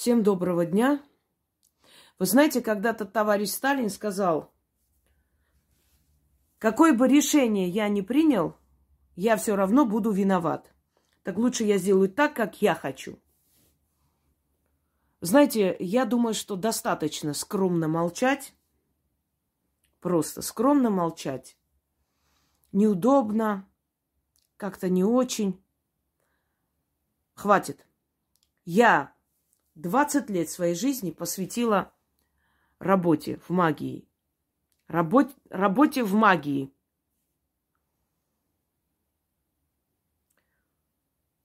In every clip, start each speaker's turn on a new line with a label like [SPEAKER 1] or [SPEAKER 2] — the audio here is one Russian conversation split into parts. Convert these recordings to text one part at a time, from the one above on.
[SPEAKER 1] Всем доброго дня. Вы знаете, когда-то товарищ Сталин сказал, какое бы решение я ни принял, я все равно буду виноват. Так лучше я сделаю так, как я хочу. Знаете, я думаю, что достаточно скромно молчать, просто скромно молчать. Неудобно, как-то не очень. Хватит. Я 20 лет своей жизни посвятила работе в магии. Работ, работе в магии.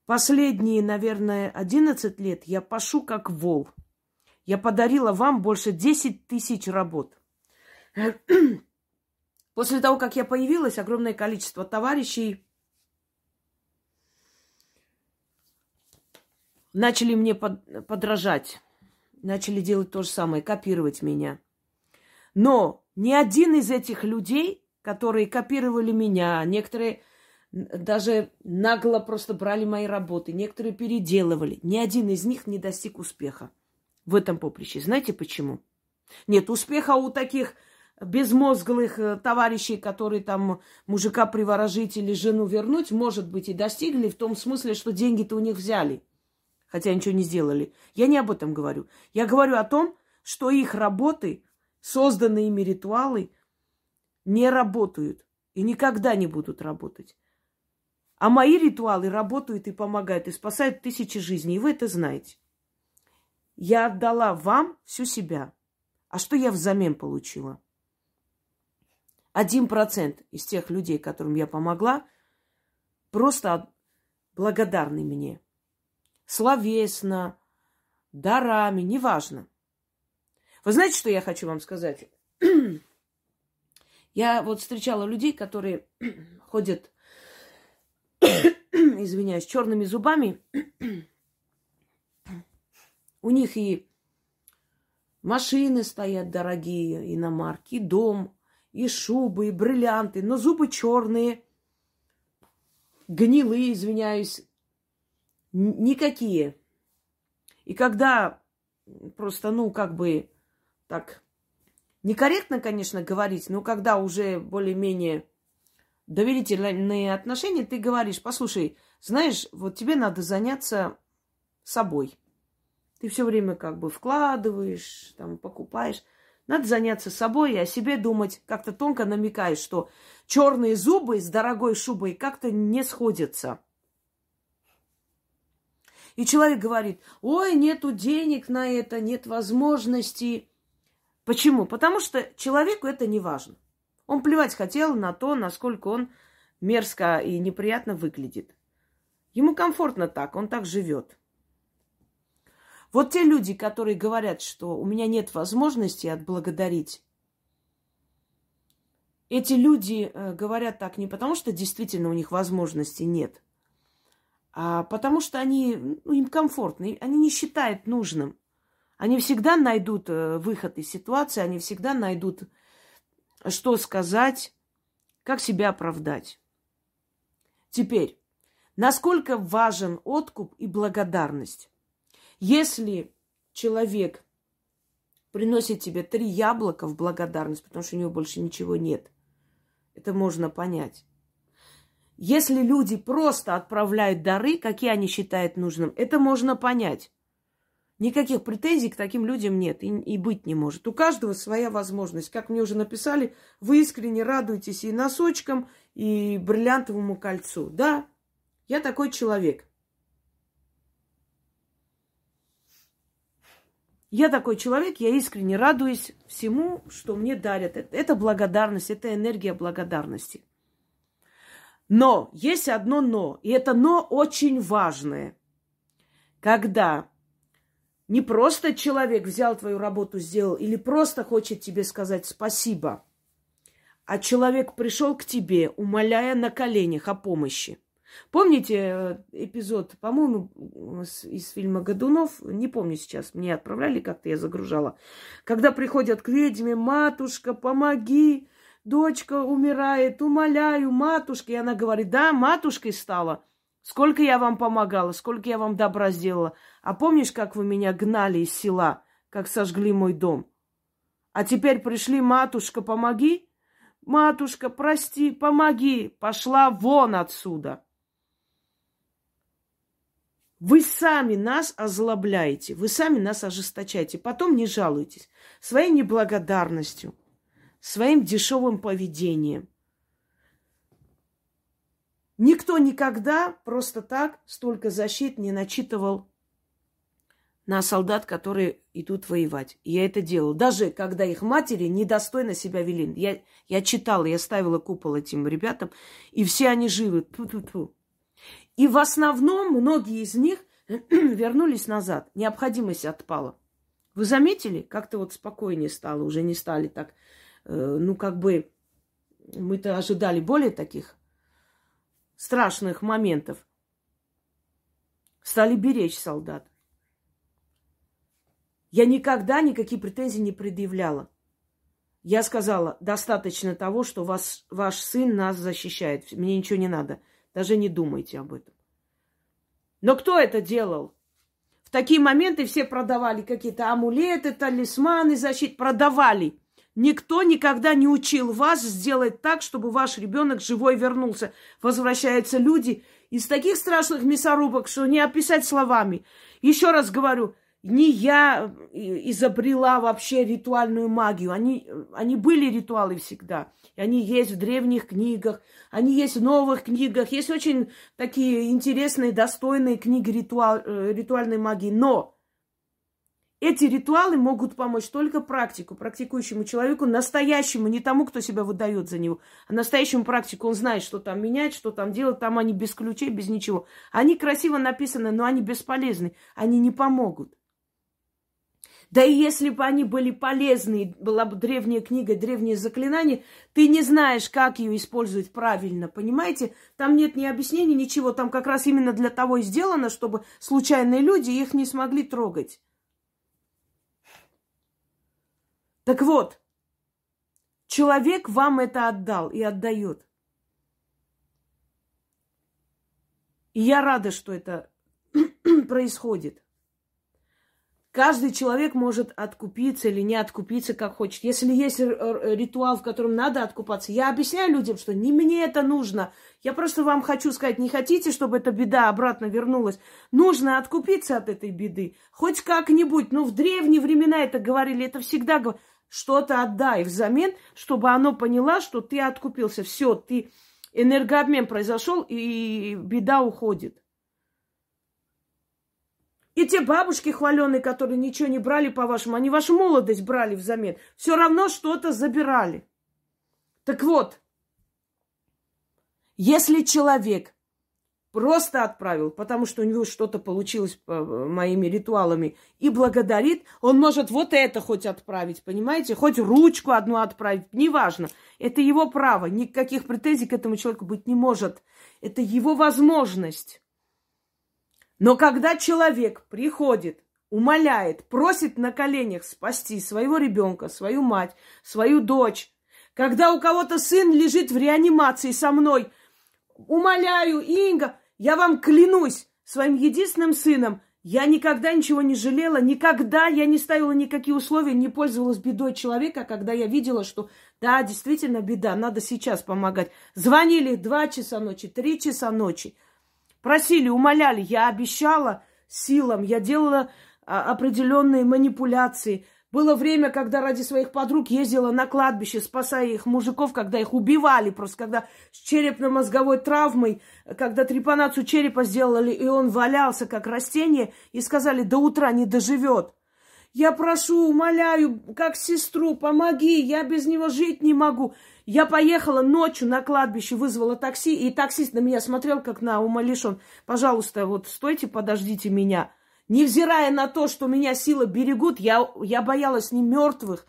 [SPEAKER 1] Последние, наверное, 11 лет я пашу как вол. Я подарила вам больше 10 тысяч работ. После того, как я появилась, огромное количество товарищей начали мне под, подражать, начали делать то же самое, копировать меня. Но ни один из этих людей, которые копировали меня, некоторые даже нагло просто брали мои работы, некоторые переделывали, ни один из них не достиг успеха в этом поприще. Знаете почему? Нет, успеха у таких безмозглых э, товарищей, которые там мужика приворожить или жену вернуть, может быть, и достигли в том смысле, что деньги-то у них взяли – хотя ничего не сделали. Я не об этом говорю. Я говорю о том, что их работы, созданные ими ритуалы, не работают и никогда не будут работать. А мои ритуалы работают и помогают, и спасают тысячи жизней. И вы это знаете. Я отдала вам всю себя. А что я взамен получила? Один процент из тех людей, которым я помогла, просто благодарны мне словесно, дарами, неважно. Вы знаете, что я хочу вам сказать? Я вот встречала людей, которые ходят, извиняюсь, черными зубами. У них и машины стоят дорогие, иномарки, и дом, и шубы, и бриллианты, но зубы черные, гнилые, извиняюсь, никакие. И когда просто, ну, как бы так, некорректно, конечно, говорить, но когда уже более-менее доверительные отношения, ты говоришь, послушай, знаешь, вот тебе надо заняться собой. Ты все время как бы вкладываешь, там, покупаешь. Надо заняться собой и о себе думать. Как-то тонко намекаешь, что черные зубы с дорогой шубой как-то не сходятся. И человек говорит, ой, нету денег на это, нет возможности. Почему? Потому что человеку это не важно. Он плевать хотел на то, насколько он мерзко и неприятно выглядит. Ему комфортно так, он так живет. Вот те люди, которые говорят, что у меня нет возможности отблагодарить, эти люди э, говорят так не потому, что действительно у них возможности нет, потому что они, ну, им комфортно, они не считают нужным. Они всегда найдут э, выход из ситуации, они всегда найдут, что сказать, как себя оправдать. Теперь, насколько важен откуп и благодарность? Если человек приносит тебе три яблока в благодарность, потому что у него больше ничего нет, это можно понять. Если люди просто отправляют дары, какие они считают нужным, это можно понять. Никаких претензий к таким людям нет и, и быть не может. У каждого своя возможность. Как мне уже написали, вы искренне радуетесь и носочкам, и бриллиантовому кольцу. Да, я такой человек. Я такой человек, я искренне радуюсь всему, что мне дарят. Это благодарность, это энергия благодарности. Но есть одно но, и это но очень важное. Когда не просто человек взял твою работу, сделал, или просто хочет тебе сказать спасибо, а человек пришел к тебе, умоляя на коленях о помощи. Помните э, эпизод, по-моему, из фильма «Годунов», не помню сейчас, мне отправляли, как-то я загружала, когда приходят к ведьме, матушка, помоги, дочка умирает, умоляю, матушка. И она говорит, да, матушкой стала. Сколько я вам помогала, сколько я вам добра сделала. А помнишь, как вы меня гнали из села, как сожгли мой дом? А теперь пришли, матушка, помоги. Матушка, прости, помоги. Пошла вон отсюда. Вы сами нас озлобляете, вы сами нас ожесточаете. Потом не жалуйтесь своей неблагодарностью, своим дешевым поведением. Никто никогда просто так столько защит не начитывал на солдат, которые идут воевать. И я это делала. Даже когда их матери недостойно себя вели. Я, я читала, я ставила купол этим ребятам, и все они живы. Ту-ту-ту. И в основном многие из них вернулись назад. Необходимость отпала. Вы заметили, как-то вот спокойнее стало, уже не стали так, ну как бы мы-то ожидали более таких страшных моментов. Стали беречь солдат. Я никогда никакие претензии не предъявляла. Я сказала, достаточно того, что вас, ваш сын нас защищает. Мне ничего не надо. Даже не думайте об этом. Но кто это делал? В такие моменты все продавали какие-то амулеты, талисманы, защит. Продавали. Никто никогда не учил вас сделать так, чтобы ваш ребенок живой вернулся. Возвращаются люди из таких страшных мясорубок, что не описать словами. Еще раз говорю, не я изобрела вообще ритуальную магию. Они, они были ритуалы всегда. И они есть в древних книгах, они есть в новых книгах. Есть очень такие интересные, достойные книги ритуал, э, ритуальной магии. Но эти ритуалы могут помочь только практику, практикующему человеку, настоящему, не тому, кто себя выдает за него, а настоящему практику. Он знает, что там менять, что там делать. Там они без ключей, без ничего. Они красиво написаны, но они бесполезны. Они не помогут. Да и если бы они были полезны, была бы древняя книга, древнее заклинание, ты не знаешь, как ее использовать правильно, понимаете? Там нет ни объяснений, ничего. Там как раз именно для того и сделано, чтобы случайные люди их не смогли трогать. Так вот, человек вам это отдал и отдает. И я рада, что это происходит. Каждый человек может откупиться или не откупиться, как хочет. Если есть ритуал, в котором надо откупаться, я объясняю людям, что не мне это нужно. Я просто вам хочу сказать, не хотите, чтобы эта беда обратно вернулась. Нужно откупиться от этой беды. Хоть как-нибудь. Ну, в древние времена это говорили, это всегда говорили что-то отдай взамен, чтобы оно поняло, что ты откупился. Все, ты энергообмен произошел, и беда уходит. И те бабушки хваленые, которые ничего не брали по-вашему, они вашу молодость брали взамен. Все равно что-то забирали. Так вот, если человек просто отправил, потому что у него что-то получилось э, моими ритуалами, и благодарит, он может вот это хоть отправить, понимаете? Хоть ручку одну отправить, неважно. Это его право, никаких претензий к этому человеку быть не может. Это его возможность. Но когда человек приходит, умоляет, просит на коленях спасти своего ребенка, свою мать, свою дочь, когда у кого-то сын лежит в реанимации со мной, умоляю, Инга, я вам клянусь своим единственным сыном, я никогда ничего не жалела, никогда я не ставила никакие условия, не пользовалась бедой человека, когда я видела, что да, действительно беда, надо сейчас помогать. Звонили два часа ночи, три часа ночи, просили, умоляли, я обещала силам, я делала а, определенные манипуляции, было время, когда ради своих подруг ездила на кладбище, спасая их мужиков, когда их убивали, просто когда с черепно-мозговой травмой, когда трепанацию черепа сделали, и он валялся как растение, и сказали, до утра не доживет. Я прошу, умоляю, как сестру, помоги, я без него жить не могу. Я поехала ночью на кладбище, вызвала такси, и таксист на меня смотрел, как на умалишен. Пожалуйста, вот стойте, подождите меня. Невзирая на то, что меня силы берегут, я, я боялась не мертвых,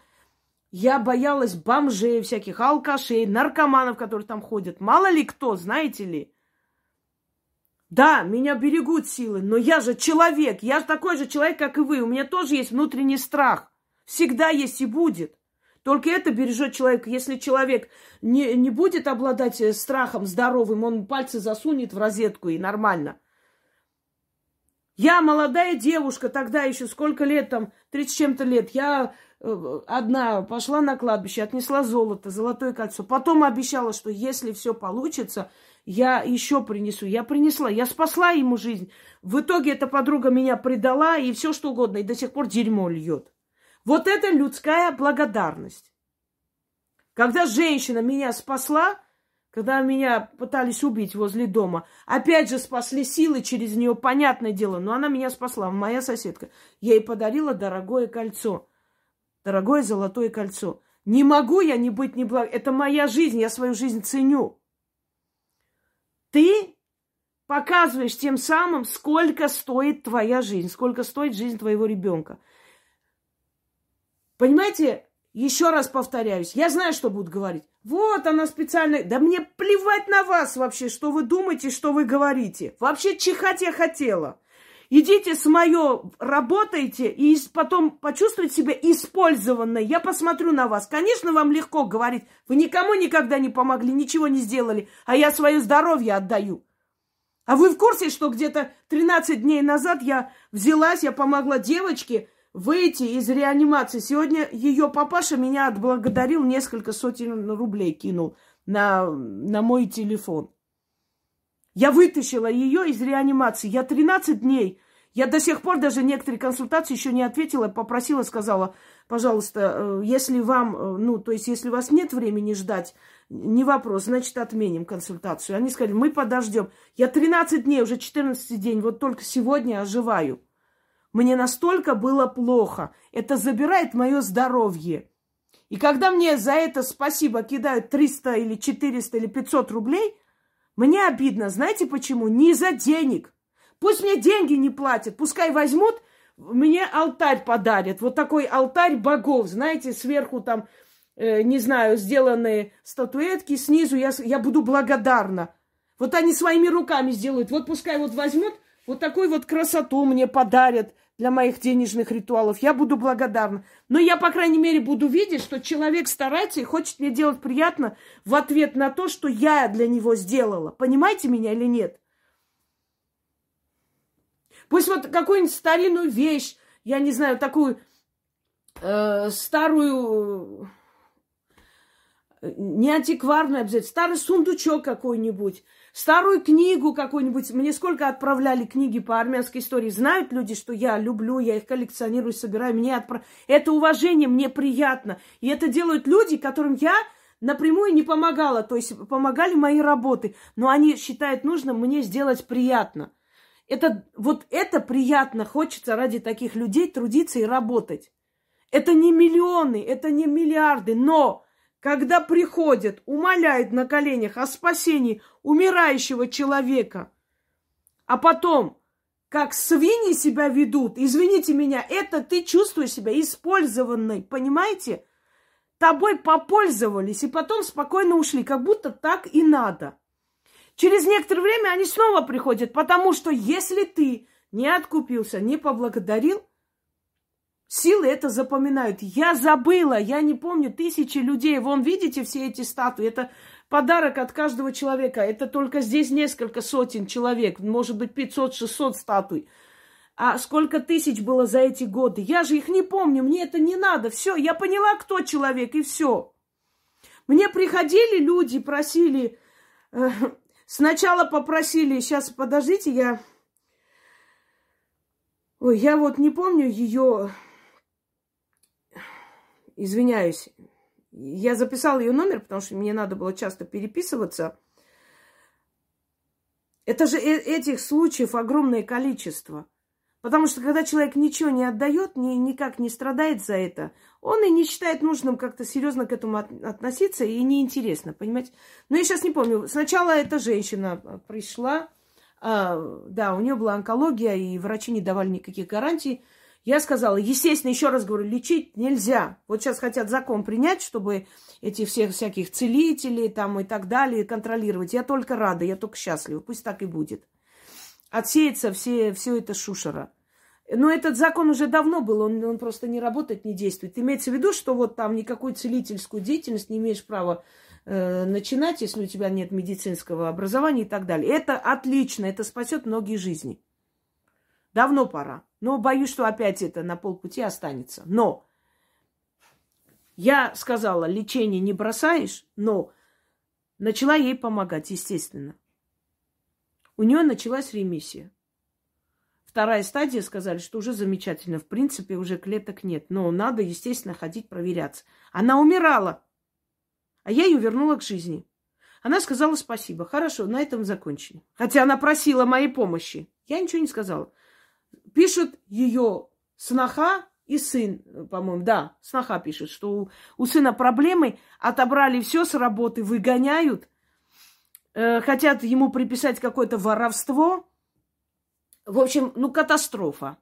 [SPEAKER 1] я боялась бомжей всяких, алкашей, наркоманов, которые там ходят. Мало ли кто, знаете ли. Да, меня берегут силы, но я же человек, я же такой же человек, как и вы. У меня тоже есть внутренний страх. Всегда есть и будет. Только это бережет человека. Если человек не, не будет обладать э, страхом здоровым, он пальцы засунет в розетку и нормально. Я молодая девушка, тогда еще сколько лет там, 30 чем-то лет. Я э, одна пошла на кладбище, отнесла золото, золотое кольцо. Потом обещала, что если все получится, я еще принесу. Я принесла, я спасла ему жизнь. В итоге эта подруга меня предала и все что угодно, и до сих пор дерьмо льет. Вот это людская благодарность. Когда женщина меня спасла, когда меня пытались убить возле дома, опять же спасли силы через нее, понятное дело, но она меня спасла, моя соседка. Я ей подарила дорогое кольцо, дорогое золотое кольцо. Не могу я не быть неблаг... Это моя жизнь, я свою жизнь ценю. Ты показываешь тем самым, сколько стоит твоя жизнь, сколько стоит жизнь твоего ребенка. Понимаете, еще раз повторяюсь, я знаю, что будут говорить. Вот она специально... Да мне плевать на вас вообще, что вы думаете, что вы говорите. Вообще чихать я хотела. Идите с мое, работайте, и потом почувствуйте себя использованной. Я посмотрю на вас. Конечно, вам легко говорить. Вы никому никогда не помогли, ничего не сделали, а я свое здоровье отдаю. А вы в курсе, что где-то 13 дней назад я взялась, я помогла девочке, выйти из реанимации. Сегодня ее папаша меня отблагодарил, несколько сотен рублей кинул на, на мой телефон. Я вытащила ее из реанимации. Я 13 дней. Я до сих пор даже некоторые консультации еще не ответила, попросила, сказала, пожалуйста, э, если вам, э, ну, то есть, если у вас нет времени ждать, не вопрос, значит, отменим консультацию. Они сказали, мы подождем. Я 13 дней, уже 14 день, вот только сегодня оживаю. Мне настолько было плохо. Это забирает мое здоровье. И когда мне за это спасибо кидают 300 или 400 или 500 рублей, мне обидно. Знаете почему? Не из-за денег. Пусть мне деньги не платят. Пускай возьмут, мне алтарь подарят. Вот такой алтарь богов. Знаете, сверху там, э, не знаю, сделанные статуэтки. Снизу я, я буду благодарна. Вот они своими руками сделают. Вот пускай вот возьмут, вот такую вот красоту мне подарят для моих денежных ритуалов, я буду благодарна. Но я, по крайней мере, буду видеть, что человек старается и хочет мне делать приятно в ответ на то, что я для него сделала. Понимаете меня или нет? Пусть вот какую-нибудь старинную вещь, я не знаю, такую э, старую, э, не антикварную обязательно, старый сундучок какой-нибудь, старую книгу какую-нибудь. Мне сколько отправляли книги по армянской истории. Знают люди, что я люблю, я их коллекционирую, собираю. Мне отправ... Это уважение, мне приятно. И это делают люди, которым я напрямую не помогала. То есть помогали мои работы. Но они считают нужным мне сделать приятно. Это, вот это приятно. Хочется ради таких людей трудиться и работать. Это не миллионы, это не миллиарды, но когда приходят, умоляют на коленях о спасении умирающего человека, а потом, как свиньи себя ведут, извините меня, это ты чувствуешь себя использованной, понимаете? Тобой попользовались и потом спокойно ушли, как будто так и надо. Через некоторое время они снова приходят, потому что если ты не откупился, не поблагодарил, Силы это запоминают. Я забыла, я не помню, тысячи людей. Вон, видите все эти статуи? Это подарок от каждого человека. Это только здесь несколько сотен человек, может быть, 500-600 статуй. А сколько тысяч было за эти годы? Я же их не помню, мне это не надо. Все, я поняла, кто человек, и все. Мне приходили люди, просили... Э, сначала попросили, сейчас, подождите, я... Ой, я вот не помню ее извиняюсь, я записала ее номер, потому что мне надо было часто переписываться. Это же э, этих случаев огромное количество. Потому что когда человек ничего не отдает, ни, никак не страдает за это, он и не считает нужным как-то серьезно к этому от, относиться и неинтересно, понимаете? Но я сейчас не помню. Сначала эта женщина пришла, а, да, у нее была онкология, и врачи не давали никаких гарантий. Я сказала, естественно, еще раз говорю, лечить нельзя. Вот сейчас хотят закон принять, чтобы эти всех всяких целителей там и так далее контролировать. Я только рада, я только счастлива. Пусть так и будет. Отсеется все, все это шушера. Но этот закон уже давно был, он, он просто не работает, не действует. Имеется в виду, что вот там никакую целительскую деятельность не имеешь права э, начинать, если у тебя нет медицинского образования и так далее. Это отлично, это спасет многие жизни. Давно пора. Но боюсь, что опять это на полпути останется. Но я сказала, лечение не бросаешь, но начала ей помогать, естественно. У нее началась ремиссия. Вторая стадия сказали, что уже замечательно. В принципе, уже клеток нет. Но надо, естественно, ходить проверяться. Она умирала. А я ее вернула к жизни. Она сказала спасибо. Хорошо, на этом закончили. Хотя она просила моей помощи. Я ничего не сказала. Пишут ее сноха и сын, по-моему, да, сноха пишет, что у, у сына проблемы, отобрали все с работы, выгоняют, э, хотят ему приписать какое-то воровство, в общем, ну, катастрофа.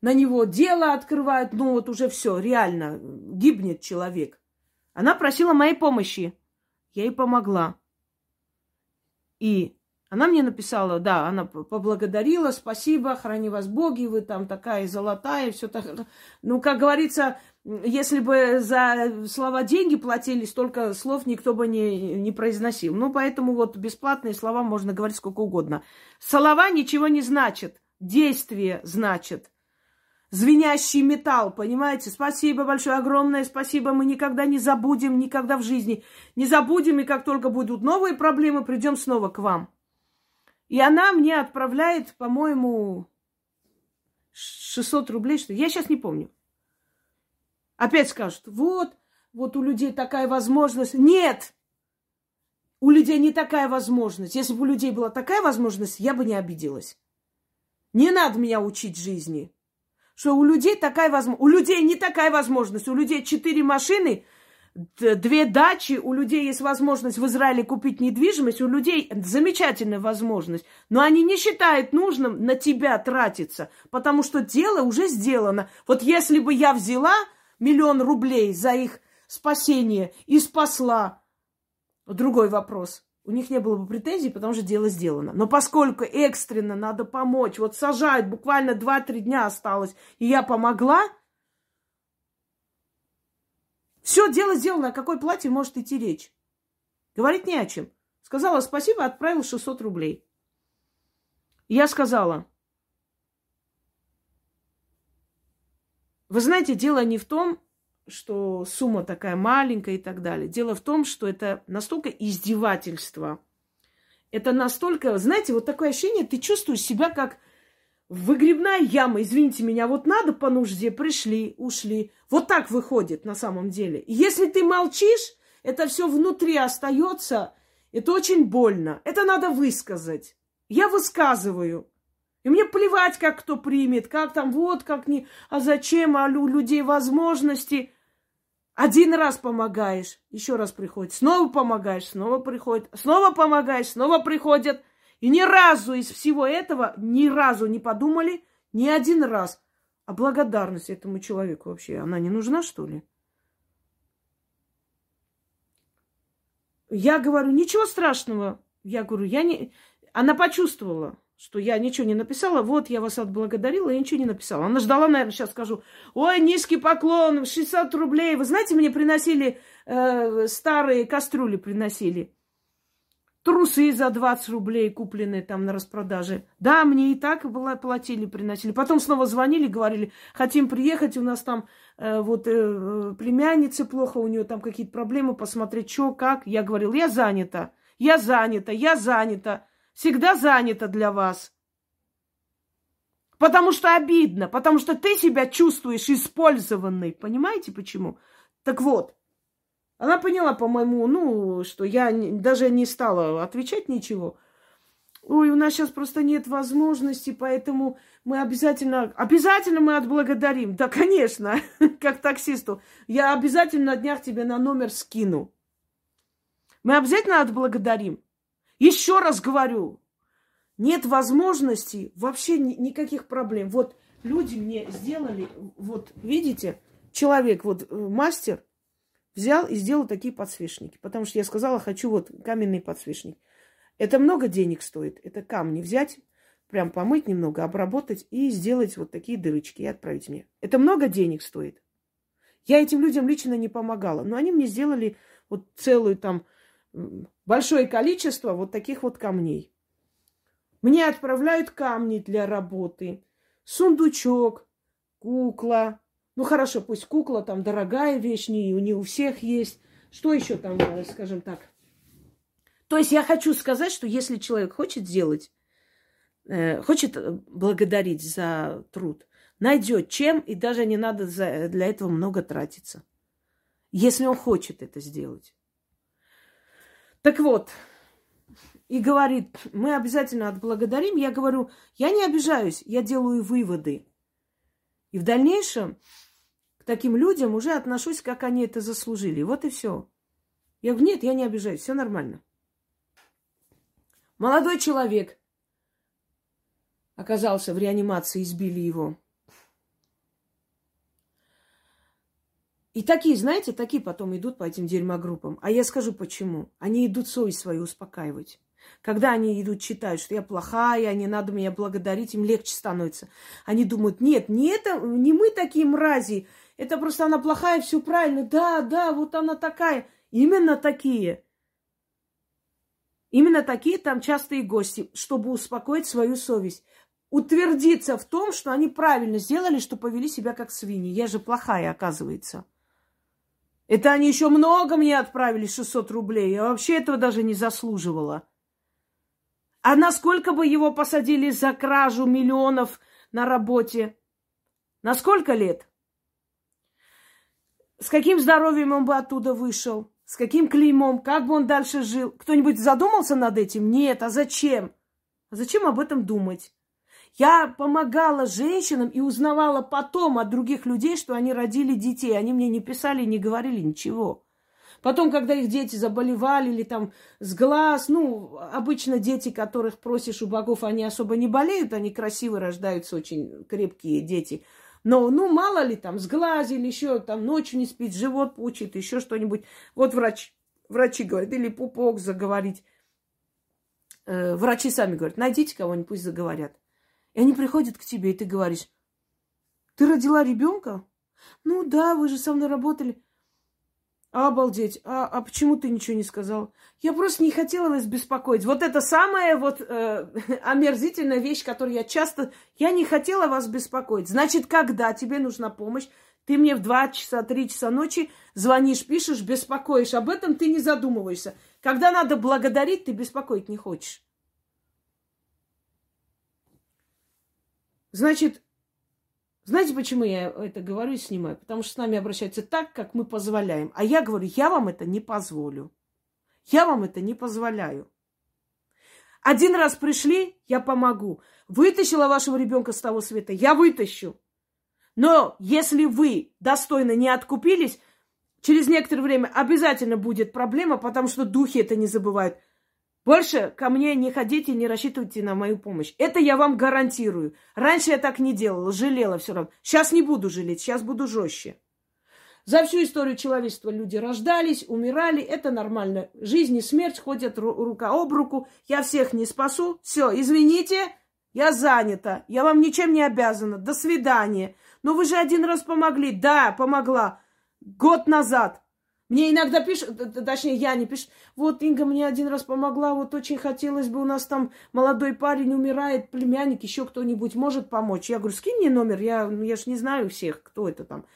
[SPEAKER 1] На него дело открывают, ну, вот уже все, реально, гибнет человек. Она просила моей помощи. Я ей помогла. И она мне написала, да, она поблагодарила, спасибо, храни вас боги, вы там такая золотая, все так. Ну, как говорится, если бы за слова деньги платили, столько слов никто бы не, не произносил. Ну, поэтому вот бесплатные слова можно говорить сколько угодно. Слова ничего не значат. Действие значит. Звенящий металл, понимаете? Спасибо большое, огромное спасибо. Мы никогда не забудем, никогда в жизни. Не забудем, и как только будут новые проблемы, придем снова к вам. И она мне отправляет, по-моему, 600 рублей, что Я сейчас не помню. Опять скажут, вот, вот у людей такая возможность. Нет! У людей не такая возможность. Если бы у людей была такая возможность, я бы не обиделась. Не надо меня учить жизни. Что у людей такая возможность. У людей не такая возможность. У людей четыре машины, две дачи. У людей есть возможность в Израиле купить недвижимость. У людей замечательная возможность. Но они не считают нужным на тебя тратиться. Потому что дело уже сделано. Вот если бы я взяла миллион рублей за их спасение и спасла. Другой вопрос. У них не было бы претензий, потому что дело сделано. Но поскольку экстренно надо помочь, вот сажают, буквально 2-3 дня осталось, и я помогла, все, дело сделано. О какой плате может идти речь? Говорить не о чем. Сказала спасибо, отправила 600 рублей. я сказала, Вы знаете, дело не в том, что сумма такая маленькая и так далее. Дело в том, что это настолько издевательство. Это настолько, знаете, вот такое ощущение, ты чувствуешь себя как выгребная яма. Извините меня, вот надо по нужде, пришли, ушли. Вот так выходит на самом деле. И если ты молчишь, это все внутри остается, это очень больно. Это надо высказать. Я высказываю. И мне плевать, как кто примет, как там, вот, как не, а зачем, а у людей возможности. Один раз помогаешь, еще раз приходит, снова помогаешь, снова приходит, снова помогаешь, снова приходят. И ни разу из всего этого, ни разу не подумали, ни один раз. А благодарность этому человеку вообще, она не нужна, что ли? Я говорю, ничего страшного. Я говорю, я не... Она почувствовала что я ничего не написала, вот я вас отблагодарила, я ничего не написала. Она ждала, наверное, сейчас скажу, ой, низкий поклон, 60 рублей. Вы знаете, мне приносили э, старые кастрюли, приносили. Трусы за 20 рублей, купленные там на распродаже. Да, мне и так платили, приносили. Потом снова звонили, говорили, хотим приехать, у нас там э, вот э, племянница плохо, у нее там какие-то проблемы, посмотреть, что, как. Я говорила, я занята, я занята, я занята всегда занята для вас. Потому что обидно, потому что ты себя чувствуешь использованной. Понимаете почему? Так вот, она поняла, по-моему, ну, что я даже не стала отвечать ничего. Ой, у нас сейчас просто нет возможности, поэтому мы обязательно, обязательно мы отблагодарим. Да, конечно, как таксисту. Я обязательно на днях тебе на номер скину. Мы обязательно отблагодарим. Еще раз говорю, нет возможности, вообще ни, никаких проблем. Вот люди мне сделали, вот видите, человек, вот э, мастер, взял и сделал такие подсвечники. Потому что я сказала, хочу вот каменный подсвечник. Это много денег стоит. Это камни взять, прям помыть немного, обработать и сделать вот такие дырочки и отправить мне. Это много денег стоит. Я этим людям лично не помогала, но они мне сделали вот целую там большое количество вот таких вот камней. Мне отправляют камни для работы, сундучок, кукла. Ну хорошо, пусть кукла там дорогая вещь, не, не у всех есть. Что еще там, э, скажем так? То есть я хочу сказать, что если человек хочет сделать, э, хочет э, благодарить за труд, найдет чем, и даже не надо за, для этого много тратиться. Если он хочет это сделать. Так вот, и говорит, мы обязательно отблагодарим. Я говорю, я не обижаюсь, я делаю выводы. И в дальнейшем таким людям уже отношусь, как они это заслужили. Вот и все. Я говорю, нет, я не обижаюсь, все нормально. Молодой человек оказался в реанимации, избили его. И такие, знаете, такие потом идут по этим дерьмогруппам. А я скажу почему. Они идут совесть свою успокаивать. Когда они идут, читают, что я плохая, не надо меня благодарить, им легче становится. Они думают, нет, не это, не мы такие мрази, это просто она плохая, все правильно. Да, да, вот она такая. Именно такие. Именно такие там частые гости, чтобы успокоить свою совесть. Утвердиться в том, что они правильно сделали, что повели себя как свиньи. Я же плохая, оказывается. Это они еще много мне отправили, 600 рублей. Я вообще этого даже не заслуживала. А насколько бы его посадили за кражу миллионов на работе? На сколько лет? С каким здоровьем он бы оттуда вышел? С каким клеймом? Как бы он дальше жил? Кто-нибудь задумался над этим? Нет. А зачем? А зачем об этом думать? Я помогала женщинам и узнавала потом от других людей, что они родили детей. Они мне не писали, не говорили ничего. Потом, когда их дети заболевали или там с глаз, ну, обычно дети, которых просишь у богов, они особо не болеют, они красиво рождаются, очень крепкие дети. Но, ну, мало ли там, с глаз или еще там ночью не спит, живот пучит, еще что-нибудь. Вот врач, врачи говорят, или пупок заговорить. Э, врачи сами говорят, найдите кого-нибудь, пусть заговорят. И они приходят к тебе, и ты говоришь, ты родила ребенка? Ну да, вы же со мной работали. Обалдеть. А, а почему ты ничего не сказал? Я просто не хотела вас беспокоить. Вот это самая вот э, омерзительная вещь, которую я часто... Я не хотела вас беспокоить. Значит, когда тебе нужна помощь, ты мне в 2 часа, 3 часа ночи звонишь, пишешь, беспокоишь. Об этом ты не задумываешься. Когда надо благодарить, ты беспокоить не хочешь. Значит, знаете, почему я это говорю и снимаю? Потому что с нами обращаются так, как мы позволяем. А я говорю, я вам это не позволю. Я вам это не позволяю. Один раз пришли, я помогу. Вытащила вашего ребенка с того света, я вытащу. Но если вы достойно не откупились, через некоторое время обязательно будет проблема, потому что духи это не забывают. Больше ко мне не ходите, не рассчитывайте на мою помощь. Это я вам гарантирую. Раньше я так не делала, жалела все равно. Сейчас не буду жалеть, сейчас буду жестче. За всю историю человечества люди рождались, умирали, это нормально. Жизнь и смерть ходят рука об руку. Я всех не спасу. Все, извините, я занята. Я вам ничем не обязана. До свидания. Но вы же один раз помогли. Да, помогла. Год назад. Мне иногда пишут, точнее, я не пишу, вот Инга мне один раз помогла, вот очень хотелось бы, у нас там молодой парень умирает, племянник, еще кто-нибудь может помочь. Я говорю, скинь мне номер, я, я ж не знаю всех, кто это там.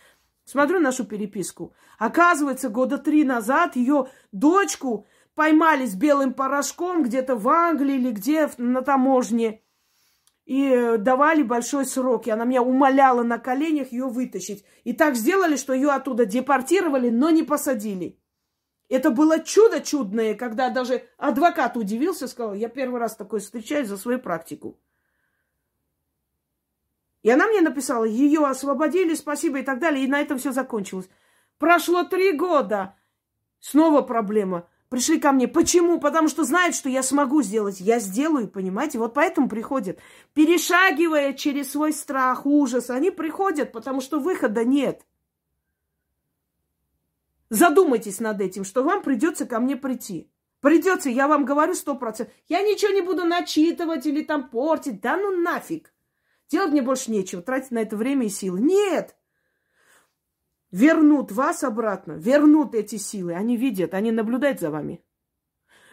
[SPEAKER 1] Смотрю нашу переписку. Оказывается, года три назад ее дочку поймали с белым порошком где-то в Англии или где на таможне и э, давали большой срок. И она меня умоляла на коленях ее вытащить. И так сделали, что ее оттуда депортировали, но не посадили. Это было чудо чудное, когда даже адвокат удивился, сказал, я первый раз такое встречаю за свою практику. И она мне написала, ее освободили, спасибо и так далее. И на этом все закончилось. Прошло три года. Снова проблема пришли ко мне. Почему? Потому что знают, что я смогу сделать. Я сделаю, понимаете? Вот поэтому приходят. Перешагивая через свой страх, ужас, они приходят, потому что выхода нет. Задумайтесь над этим, что вам придется ко мне прийти. Придется, я вам говорю сто процентов. Я ничего не буду начитывать или там портить. Да ну нафиг. Делать мне больше нечего, тратить на это время и силы. Нет! Вернут вас обратно, вернут эти силы. Они видят, они наблюдают за вами.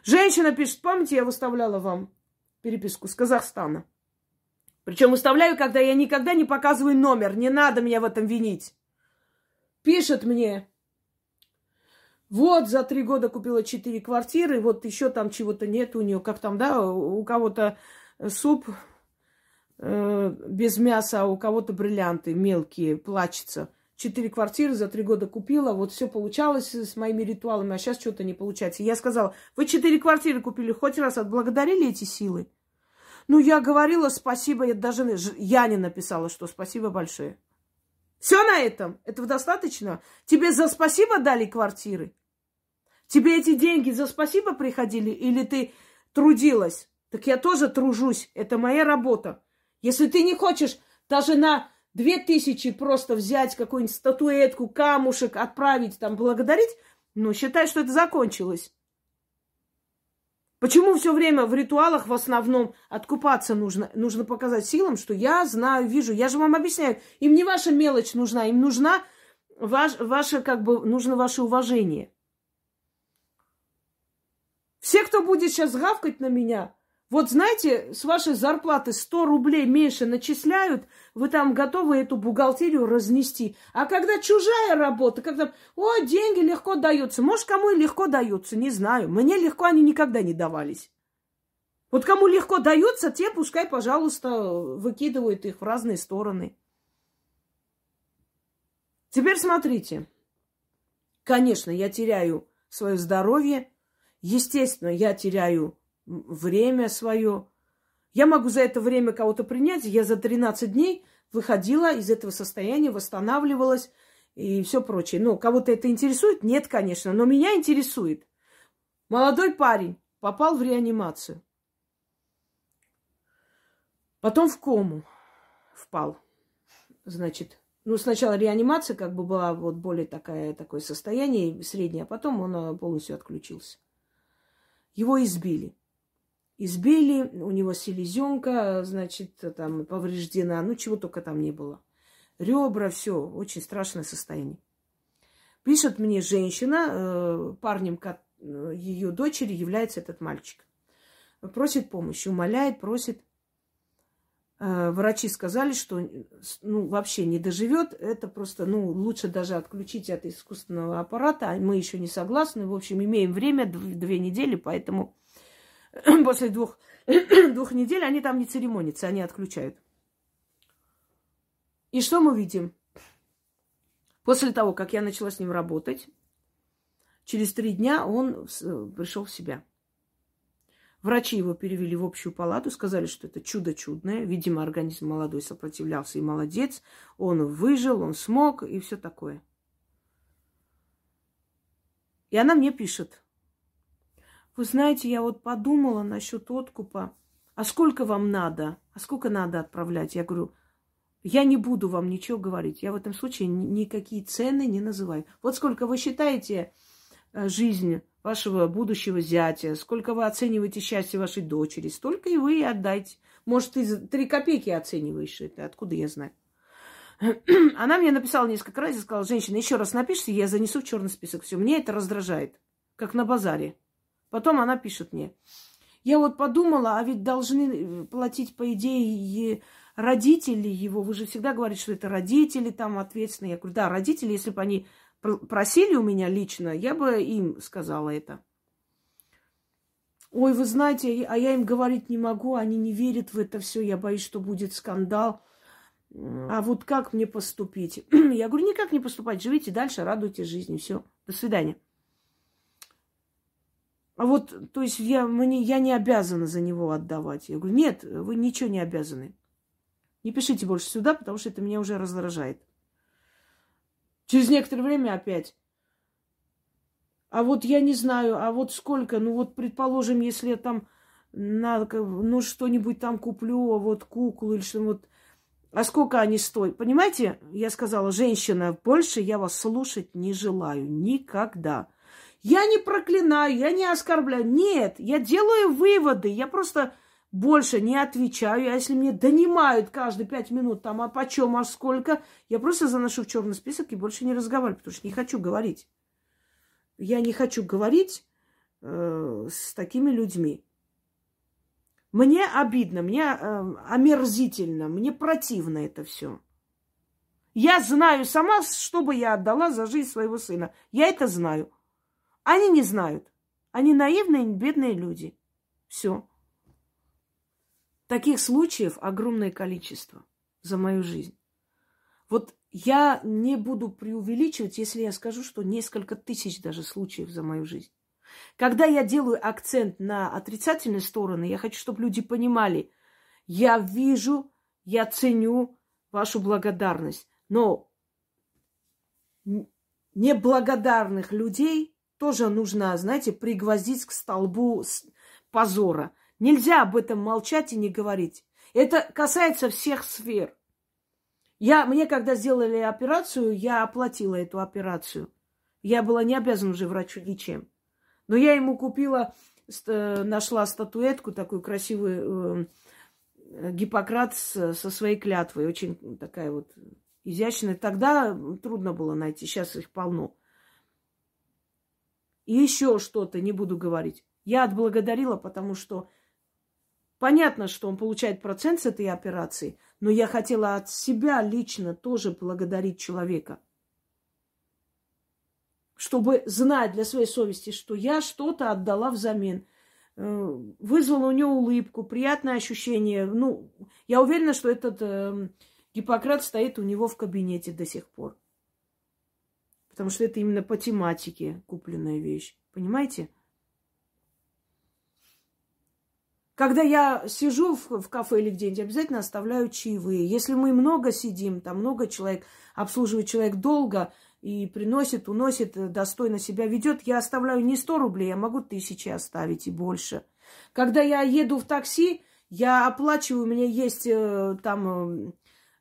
[SPEAKER 1] Женщина пишет, помните, я выставляла вам переписку с Казахстана. Причем выставляю, когда я никогда не показываю номер. Не надо меня в этом винить. Пишет мне, вот за три года купила четыре квартиры, вот еще там чего-то нет у нее, как там, да, у кого-то суп э, без мяса, а у кого-то бриллианты мелкие, плачется. Четыре квартиры за три года купила, вот все получалось с моими ритуалами, а сейчас что-то не получается. Я сказала, вы четыре квартиры купили, хоть раз отблагодарили эти силы? Ну, я говорила спасибо, я даже я не написала, что спасибо большое. Все на этом? Этого достаточно? Тебе за спасибо дали квартиры? Тебе эти деньги за спасибо приходили или ты трудилась? Так я тоже тружусь, это моя работа. Если ты не хочешь даже на две тысячи просто взять какую-нибудь статуэтку, камушек, отправить там, благодарить, ну, считай, что это закончилось. Почему все время в ритуалах в основном откупаться нужно? Нужно показать силам, что я знаю, вижу. Я же вам объясняю. Им не ваша мелочь нужна, им нужна ваш, ваше, как бы, нужно ваше уважение. Все, кто будет сейчас гавкать на меня, вот знаете, с вашей зарплаты 100 рублей меньше начисляют, вы там готовы эту бухгалтерию разнести. А когда чужая работа, когда, о, деньги легко даются, может, кому и легко даются, не знаю. Мне легко они никогда не давались. Вот кому легко даются, те пускай, пожалуйста, выкидывают их в разные стороны. Теперь смотрите. Конечно, я теряю свое здоровье. Естественно, я теряю время свое. Я могу за это время кого-то принять. Я за 13 дней выходила из этого состояния, восстанавливалась и все прочее. Ну, кого-то это интересует? Нет, конечно, но меня интересует. Молодой парень попал в реанимацию. Потом в кому впал. Значит, ну, сначала реанимация как бы была вот более такая, такое состояние среднее, а потом он э, полностью отключился. Его избили избили, у него селезенка, значит, там повреждена, ну чего только там не было. Ребра, все, очень страшное состояние. Пишет мне женщина, э, парнем ее дочери является этот мальчик. Просит помощи, умоляет, просит. Э, врачи сказали, что ну, вообще не доживет. Это просто, ну, лучше даже отключить от искусственного аппарата. Мы еще не согласны. В общем, имеем время, две недели, поэтому после двух, двух недель они там не церемонятся, они отключают. И что мы видим? После того, как я начала с ним работать, через три дня он пришел в себя. Врачи его перевели в общую палату, сказали, что это чудо чудное. Видимо, организм молодой сопротивлялся и молодец. Он выжил, он смог и все такое. И она мне пишет. Вы знаете, я вот подумала насчет откупа. А сколько вам надо? А сколько надо отправлять? Я говорю, я не буду вам ничего говорить. Я в этом случае никакие цены не называю. Вот сколько вы считаете э, жизнь вашего будущего зятя, сколько вы оцениваете счастье вашей дочери, столько и вы и отдайте. Может, ты три копейки оцениваешь это, откуда я знаю. Она мне написала несколько раз и сказала, женщина, еще раз напишите, я занесу в черный список. Все, мне это раздражает, как на базаре. Потом она пишет мне. Я вот подумала, а ведь должны э, платить, по идее, родители его. Вы же всегда говорите, что это родители там ответственные. Я говорю, да, родители, если бы они просили у меня лично, я бы им сказала это. Ой, вы знаете, а я им говорить не могу, они не верят в это все, я боюсь, что будет скандал. А вот как мне поступить? Я говорю, никак не поступать, живите дальше, радуйтесь жизни, все. До свидания. А вот, то есть я, мне, я не обязана за него отдавать. Я говорю, нет, вы ничего не обязаны. Не пишите больше сюда, потому что это меня уже раздражает. Через некоторое время опять. А вот я не знаю, а вот сколько, ну вот предположим, если я там надо, ну что-нибудь там куплю, а вот куклу или что вот, а сколько они стоят? Понимаете, я сказала, женщина, больше я вас слушать не желаю никогда. Я не проклинаю, я не оскорбляю. Нет, я делаю выводы. Я просто больше не отвечаю. А если мне донимают каждые пять минут, там, а почем, а сколько, я просто заношу в черный список и больше не разговариваю, потому что не хочу говорить. Я не хочу говорить э, с такими людьми. Мне обидно, мне э, омерзительно, мне противно это все. Я знаю сама, что бы я отдала за жизнь своего сына. Я это знаю. Они не знают. Они наивные, бедные люди. Все. Таких случаев огромное количество за мою жизнь. Вот я не буду преувеличивать, если я скажу, что несколько тысяч даже случаев за мою жизнь. Когда я делаю акцент на отрицательные стороны, я хочу, чтобы люди понимали, я вижу, я ценю вашу благодарность, но неблагодарных людей тоже нужно, знаете, пригвоздить к столбу позора. Нельзя об этом молчать и не говорить. Это касается всех сфер. Я, мне, когда сделали операцию, я оплатила эту операцию. Я была не обязана уже врачу ничем. Но я ему купила, нашла статуэтку такую красивую, э, Гиппократ со своей клятвой. Очень такая вот изящная. Тогда трудно было найти, сейчас их полно. И еще что-то, не буду говорить. Я отблагодарила, потому что Понятно, что он получает процент с этой операции, но я хотела от себя лично тоже благодарить человека. Чтобы знать для своей совести, что я что-то отдала взамен. Э, вызвала у него улыбку, приятное ощущение. Ну, я уверена, что этот э, Гиппократ стоит у него в кабинете до сих пор. Потому что это именно по тематике купленная вещь. Понимаете? Когда я сижу в, в кафе или где-нибудь, обязательно оставляю чаевые. Если мы много сидим, там много человек, обслуживает человек долго и приносит, уносит, э, достойно себя ведет, я оставляю не 100 рублей, я могу тысячи оставить и больше. Когда я еду в такси, я оплачиваю, у меня есть э, там, э,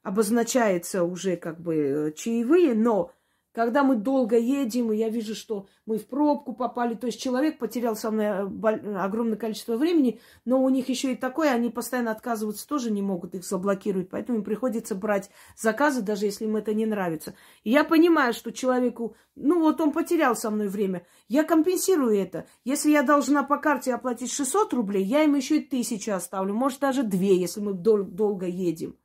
[SPEAKER 1] обозначается уже как бы чаевые, но когда мы долго едем, и я вижу, что мы в пробку попали, то есть человек потерял со мной э, огромное количество времени, но у них еще и такое, они постоянно отказываются, тоже не могут их заблокировать, поэтому им приходится брать заказы, даже если им это не нравится. И я понимаю, что человеку, ну вот он потерял со мной время, я компенсирую это. Если я должна по карте оплатить 600 рублей, я им еще и тысячу оставлю, может даже две, если мы дол- долго едем.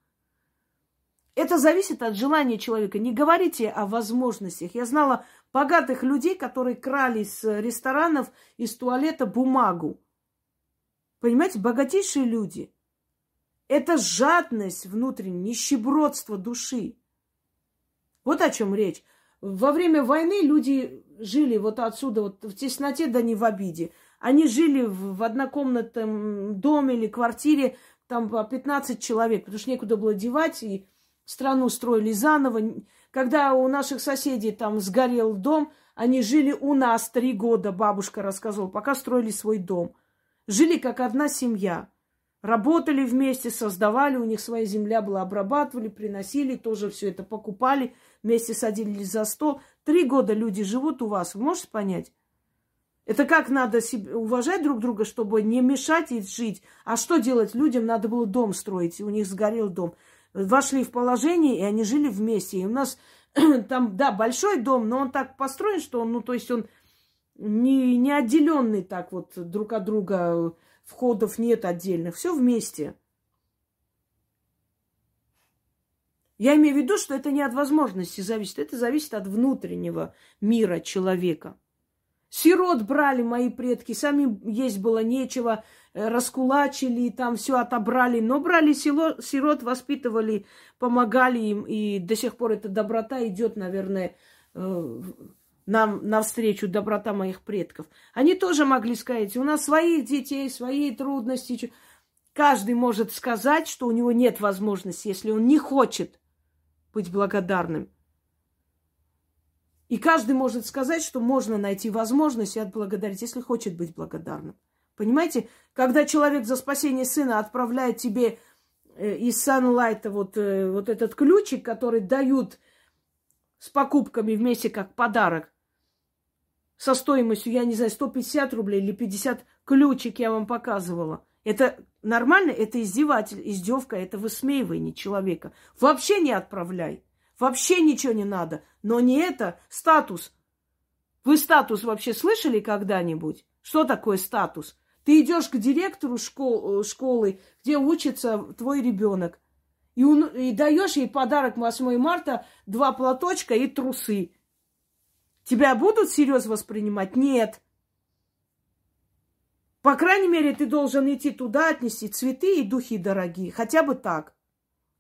[SPEAKER 1] Это зависит от желания человека. Не говорите о возможностях. Я знала богатых людей, которые крали с ресторанов, из туалета бумагу. Понимаете, богатейшие люди. Это жадность внутренняя, нищебродство души. Вот о чем речь. Во время войны люди жили вот отсюда, вот в тесноте, да не в обиде. Они жили в, однокомнатном доме или квартире, там по 15 человек, потому что некуда было девать, и страну строили заново. Когда у наших соседей там сгорел дом, они жили у нас три года, бабушка рассказывала, пока строили свой дом. Жили как одна семья. Работали вместе, создавали, у них своя земля была, обрабатывали, приносили, тоже все это покупали, вместе садились за стол. Три года люди живут у вас, вы можете понять? Это как надо себе, уважать друг друга, чтобы не мешать и жить. А что делать людям? Надо было дом строить, у них сгорел дом вошли в положение, и они жили вместе. И у нас там, да, большой дом, но он так построен, что он, ну, то есть он не, не отделенный так вот друг от друга, входов нет отдельных, все вместе. Я имею в виду, что это не от возможности зависит, это зависит от внутреннего мира человека. Сирот брали мои предки, сами есть было нечего, э, раскулачили, там все отобрали, но брали село, сирот, воспитывали, помогали им, и до сих пор эта доброта идет, наверное, э, нам навстречу, доброта моих предков. Они тоже могли сказать, у нас своих детей, свои трудности. Каждый может сказать, что у него нет возможности, если он не хочет быть благодарным. И каждый может сказать, что можно найти возможность и отблагодарить, если хочет быть благодарным. Понимаете, когда человек за спасение сына отправляет тебе э, из Санлайта вот, э, вот этот ключик, который дают с покупками вместе как подарок, со стоимостью, я не знаю, 150 рублей или 50 ключик я вам показывала. Это нормально? Это издеватель, издевка, это высмеивание человека. Вообще не отправляй. Вообще ничего не надо. Но не это, статус. Вы статус вообще слышали когда-нибудь? Что такое статус? Ты идешь к директору школ, э, школы, где учится твой ребенок, и, и даешь ей подарок 8 марта, два платочка и трусы. Тебя будут всерьез воспринимать? Нет. По крайней мере, ты должен идти туда, отнести цветы и духи дорогие. Хотя бы так.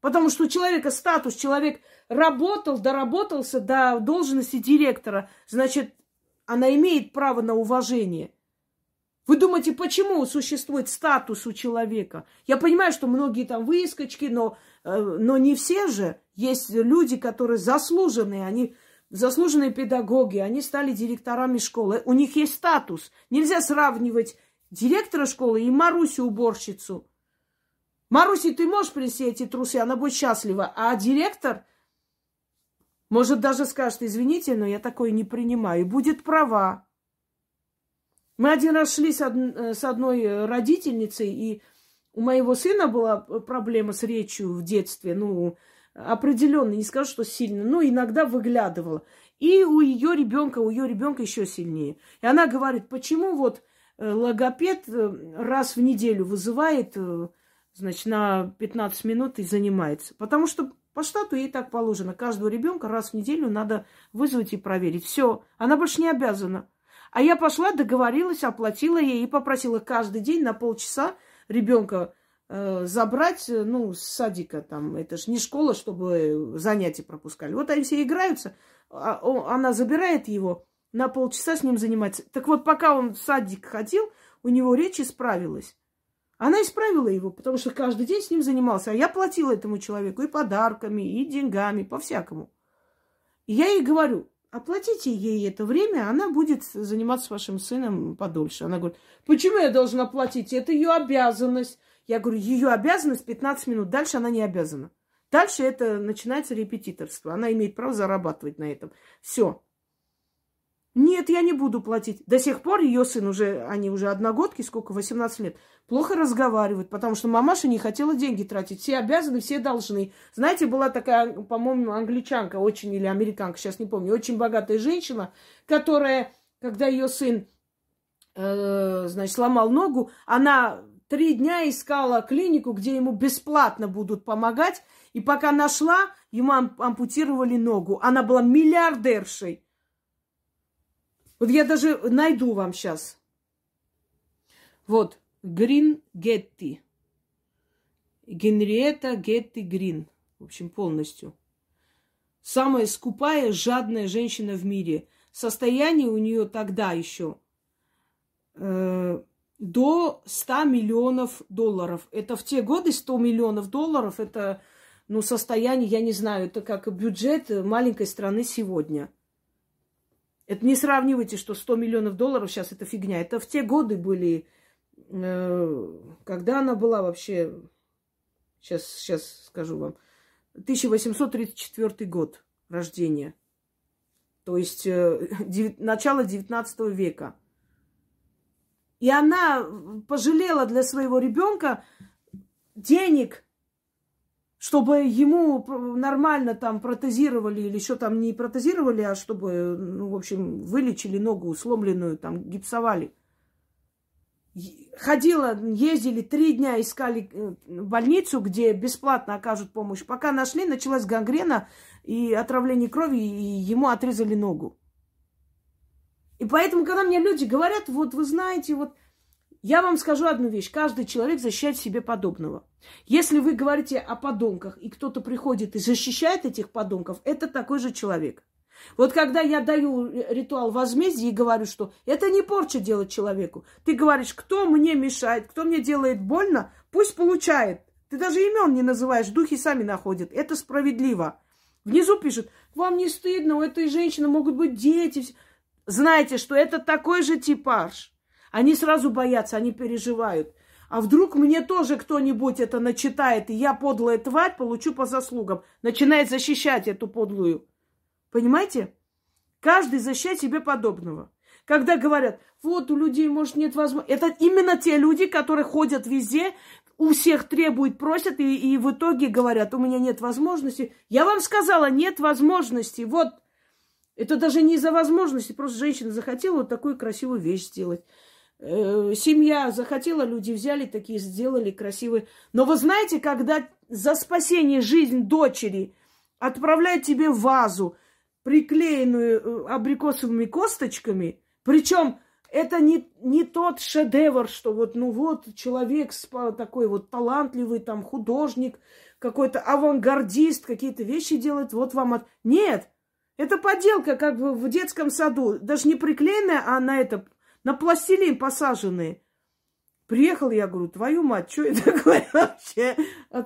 [SPEAKER 1] Потому что у человека статус, человек работал, доработался до должности директора. Значит, она имеет право на уважение. Вы думаете, почему существует статус у человека? Я понимаю, что многие там выскочки, но, э, но не все же. Есть люди, которые заслуженные, они заслуженные педагоги, они стали директорами школы. У них есть статус. Нельзя сравнивать директора школы и Марусю уборщицу. Маруси, ты можешь принести эти трусы, она будет счастлива. А директор, может, даже скажет, извините, но я такое не принимаю. Будет права. Мы один раз шли с, од... с одной родительницей, и у моего сына была проблема с речью в детстве. Ну, определенно, не скажу, что сильно, но иногда выглядывала. И у ее ребенка, у ее ребенка еще сильнее. И она говорит, почему вот э, логопед э, раз в неделю вызывает, э, значит, на 15 минут и занимается. Потому что по штату ей так положено. Каждого ребенка раз в неделю надо вызвать и проверить. Все, она больше не обязана. А я пошла, договорилась, оплатила ей и попросила каждый день на полчаса ребенка Э, забрать, э, ну, с садика там, это же не школа, чтобы занятия пропускали. Вот они все играются, а она забирает его, на полчаса с ним занимается. Так вот, пока он в садик ходил, у него речь исправилась. Она исправила его, потому что каждый день с ним занимался. А я платила этому человеку и подарками, и деньгами, по-всякому. И я ей говорю, оплатите ей это время, она будет заниматься вашим сыном подольше. Она говорит, почему я должна платить? Это ее обязанность. Я говорю, ее обязанность 15 минут, дальше она не обязана. Дальше это начинается репетиторство. Она имеет право зарабатывать на этом. Все. Нет, я не буду платить. До сих пор ее сын уже, они уже одногодки, сколько, 18 лет, плохо разговаривают, потому что мамаша не хотела деньги тратить. Все обязаны, все должны. Знаете, была такая, по-моему, англичанка очень, или американка, сейчас не помню, очень богатая женщина, которая, когда ее сын, э, значит, сломал ногу, она Три дня искала клинику, где ему бесплатно будут помогать. И пока нашла, ему ампутировали ногу. Она была миллиардершей. Вот я даже найду вам сейчас. Вот, Грин Гетти. Генриетта Гетти Грин. В общем, полностью. Самая скупая, жадная женщина в мире. Состояние у нее тогда еще э, до 100 миллионов долларов. Это в те годы 100 миллионов долларов, это ну, состояние, я не знаю, это как бюджет маленькой страны сегодня. Это не сравнивайте, что 100 миллионов долларов сейчас это фигня. Это в те годы были, э, когда она была вообще, сейчас, сейчас скажу вам, 1834 год рождения. То есть э, начало 19 века. И она пожалела для своего ребенка денег, чтобы ему нормально там протезировали или что там не протезировали, а чтобы, ну, в общем, вылечили ногу сломленную, там гипсовали. Ходила, ездили три дня, искали э, больницу, где бесплатно окажут помощь. Пока нашли, началась гангрена и отравление крови, и ему отрезали ногу. И поэтому, когда мне люди говорят, вот вы знаете, вот я вам скажу одну вещь. Каждый человек защищает себе подобного. Если вы говорите о подонках, и кто-то приходит и защищает этих подонков, это такой же человек. Вот когда я даю ритуал возмездия и говорю, что это не порча делать человеку. Ты говоришь, кто мне мешает, кто мне делает больно, пусть получает. Ты даже имен не называешь, духи сами находят. Это справедливо. Внизу пишут, вам не стыдно, у этой женщины могут быть дети. Знаете, что это такой же типаж. Они сразу боятся, они переживают. А вдруг мне тоже кто-нибудь это начитает, и я, подлая тварь, получу по заслугам. Начинает защищать эту подлую. Понимаете? Каждый защищает себе подобного. когда говорят, вот у людей, может, нет возможности. Это именно те люди, которые ходят везде, у всех требуют, просят, и, и в итоге говорят, у меня нет возможности. Я вам сказала, нет возможности. Вот, это даже не из-за возможности, просто женщина захотела вот такую красивую вещь сделать. Э, семья захотела, люди взяли такие, сделали красивые. Но вы знаете, когда за спасение жизни дочери отправляют тебе вазу, приклеенную э, абрикосовыми косточками, причем это не, не тот шедевр, что вот, ну вот, человек такой вот талантливый, там, художник, какой-то авангардист, какие-то вещи делает, вот вам от... Нет, это поделка, как бы в детском саду, даже не приклеенная, а на это, на пластилин посаженные. Приехал, я говорю, твою мать, что это такое вообще?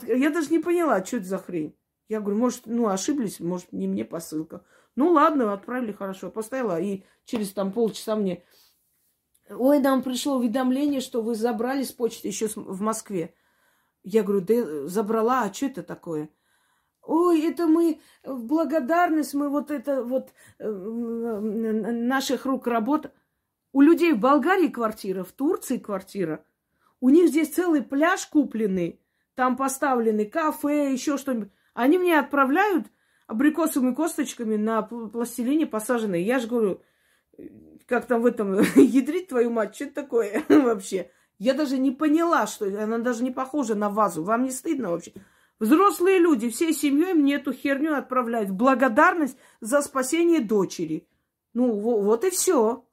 [SPEAKER 1] Я даже не поняла, что это за хрень. Я говорю, может, ну, ошиблись, может, не мне посылка. Ну, ладно, отправили хорошо. Поставила, и через там полчаса мне Ой, нам пришло уведомление, что вы забрали с почты еще в Москве. Я говорю, да забрала, а что это такое? Ой, это мы в благодарность, мы вот это вот э, наших рук работа. У людей в Болгарии квартира, в Турции квартира. У них здесь целый пляж купленный, там поставлены кафе, еще что-нибудь. Они мне отправляют абрикосовыми косточками на пластилине посаженные. Я же говорю, как там в этом, ядрить твою мать, что это такое вообще? Я даже не поняла, что она даже не похожа на вазу. Вам не стыдно вообще? Взрослые люди всей семьей мне эту херню отправляют в благодарность за спасение дочери. Ну, вот и все.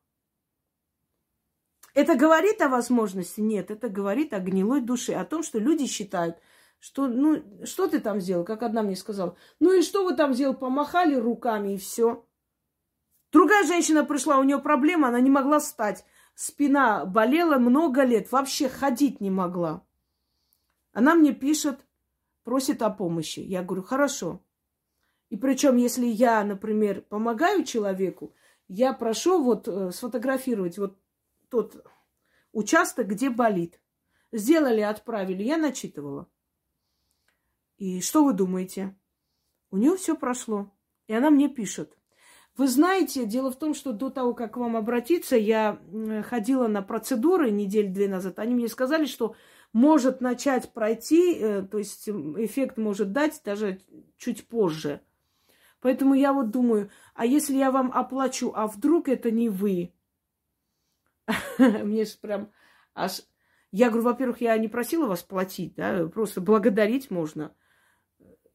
[SPEAKER 1] Это говорит о возможности? Нет, это говорит о гнилой душе, о том, что люди считают, что, ну, что ты там сделал, как одна мне сказала. Ну и что вы там сделали? Помахали руками и все. Другая женщина пришла, у нее проблема, она не могла встать. Спина болела много лет, вообще ходить не могла. Она мне пишет, просит о помощи. Я говорю, хорошо. И причем, если я, например, помогаю человеку, я прошу вот э, сфотографировать вот тот участок, где болит. Сделали, отправили, я начитывала. И что вы думаете? У нее все прошло. И она мне пишет. Вы знаете, дело в том, что до того, как к вам обратиться, я ходила на процедуры неделю две назад. Они мне сказали, что может начать пройти, э, то есть эффект может дать даже чуть позже. Поэтому я вот думаю, а если я вам оплачу, а вдруг это не вы? Мне же прям аж... Я говорю, во-первых, я не просила вас платить, да, просто благодарить можно.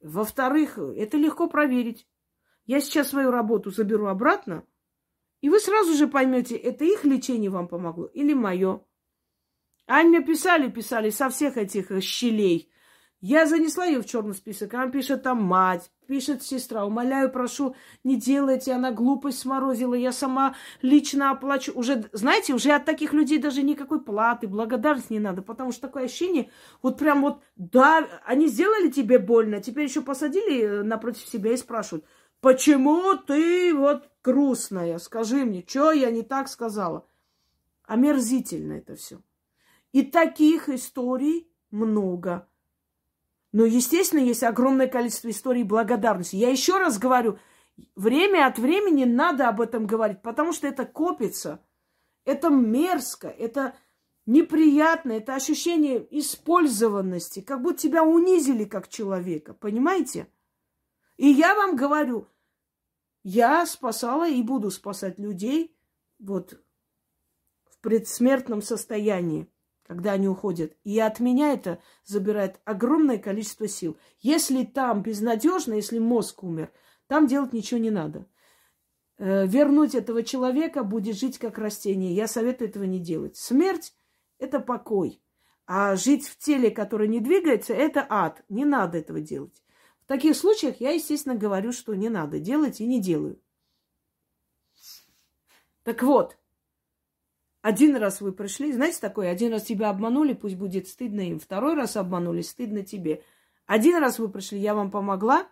[SPEAKER 1] Во-вторых, это легко проверить. Я сейчас свою работу заберу обратно, и вы сразу же поймете, это их лечение вам помогло или мое. Они мне писали, писали со всех этих щелей. Я занесла ее в черный список. Она пишет там мать, пишет сестра. Умоляю, прошу, не делайте. Она глупость сморозила. Я сама лично оплачу. Уже, знаете, уже от таких людей даже никакой платы, благодарности не надо. Потому что такое ощущение, вот прям вот, да, они сделали тебе больно. Теперь еще посадили э, напротив себя и спрашивают, Почему ты вот грустная? Скажи мне, что я не так сказала? Омерзительно это все. И таких историй много. Но, естественно, есть огромное количество историй благодарности. Я еще раз говорю, время от времени надо об этом говорить, потому что это копится. Это мерзко, это неприятно, это ощущение использованности, как будто тебя унизили как человека, понимаете? И я вам говорю, я спасала и буду спасать людей вот в предсмертном состоянии, когда они уходят. И от меня это забирает огромное количество сил. Если там безнадежно, если мозг умер, там делать ничего не надо. Э, вернуть этого человека будет жить как растение. Я советую этого не делать. Смерть – это покой. А жить в теле, которое не двигается, это ад. Не надо этого делать. В таких случаях я, естественно, говорю, что не надо делать и не делаю. Так вот, один раз вы пришли, знаете такое, один раз тебя обманули, пусть будет стыдно им. Второй раз обманули, стыдно тебе. Один раз вы пришли, я вам помогла,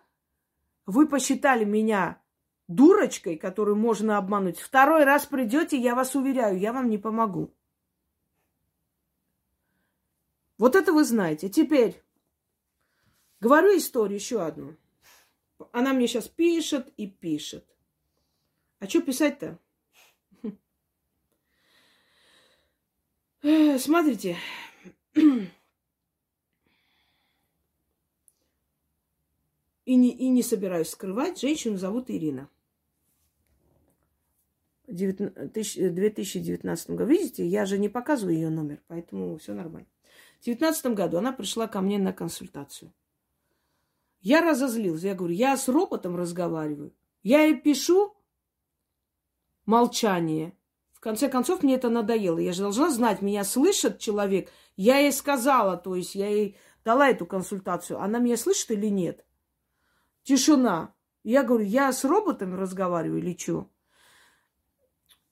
[SPEAKER 1] вы посчитали меня дурочкой, которую можно обмануть. Второй раз придете, я вас уверяю, я вам не помогу. Вот это вы знаете. Теперь Говорю историю еще одну. Она мне сейчас пишет и пишет. А что писать-то? Смотрите. И не, и не собираюсь скрывать. Женщину зовут Ирина. В 2019 году. Видите, я же не показываю ее номер, поэтому все нормально. В 2019 году она пришла ко мне на консультацию. Я разозлилась. Я говорю, я с роботом разговариваю. Я ей пишу молчание. В конце концов, мне это надоело. Я же должна знать, меня слышит человек. Я ей сказала, то есть я ей дала эту консультацию. Она меня слышит или нет? Тишина. Я говорю, я с роботами разговариваю или что?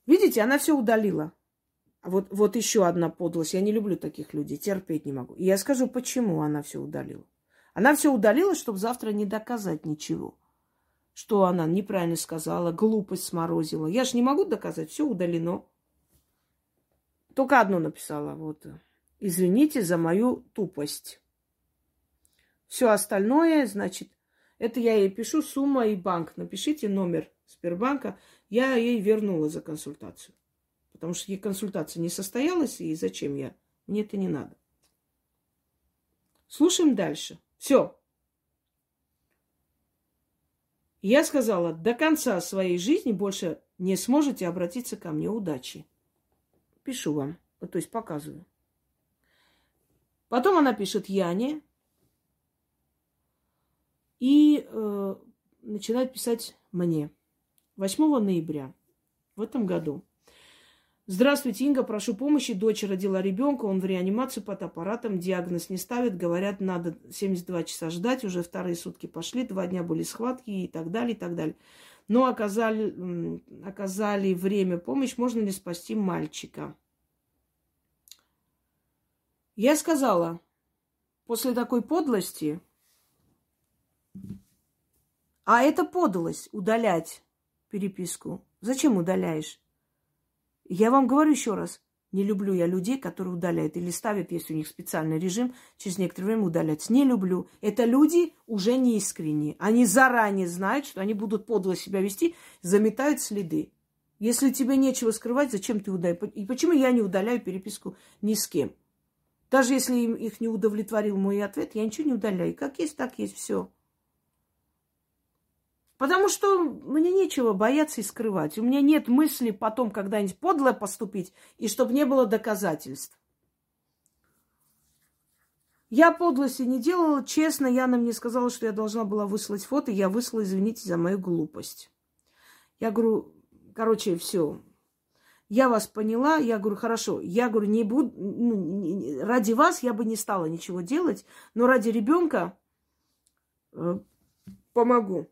[SPEAKER 1] Видите, она все удалила. Вот, вот еще одна подлость. Я не люблю таких людей, терпеть не могу. И я скажу, почему она все удалила. Она все удалила, чтобы завтра не доказать ничего. Что она неправильно сказала, глупость сморозила. Я же не могу доказать, все удалено. Только одно написала, вот. Извините за мою тупость. Все остальное, значит, это я ей пишу сумма и банк. Напишите номер Сбербанка. Я ей вернула за консультацию. Потому что ей консультация не состоялась, и зачем я? Мне это не надо. Слушаем дальше. Все. Я сказала, до конца своей жизни больше не сможете обратиться ко мне. Удачи. Пишу вам, то есть показываю. Потом она пишет Яне и э, начинает писать мне. 8 ноября в этом году. Здравствуйте, Инга, прошу помощи. Дочь родила ребенка, он в реанимацию под аппаратом, диагноз не ставит. Говорят, надо 72 часа ждать, уже вторые сутки пошли, два дня были схватки и так далее, и так далее. Но оказали, оказали время помощь, можно ли спасти мальчика? Я сказала, после такой подлости, а это подлость удалять переписку. Зачем удаляешь? Я вам говорю еще раз, не люблю я людей, которые удаляют или ставят, если у них специальный режим, через некоторое время удалять. Не люблю. Это люди уже не искренние. Они заранее знают, что они будут подло себя вести, заметают следы. Если тебе нечего скрывать, зачем ты удаляешь? И почему я не удаляю переписку ни с кем? Даже если им их не удовлетворил мой ответ, я ничего не удаляю. Как есть, так есть, все. Потому что мне нечего бояться и скрывать. У меня нет мысли потом когда-нибудь подло поступить, и чтобы не было доказательств. Я подлости не делала. Честно, Яна мне сказала, что я должна была выслать фото. Я выслала, извините за мою глупость. Я говорю, короче, все. Я вас поняла. Я говорю, хорошо. Я говорю, не буду, ну, ради вас я бы не стала ничего делать, но ради ребенка э, помогу.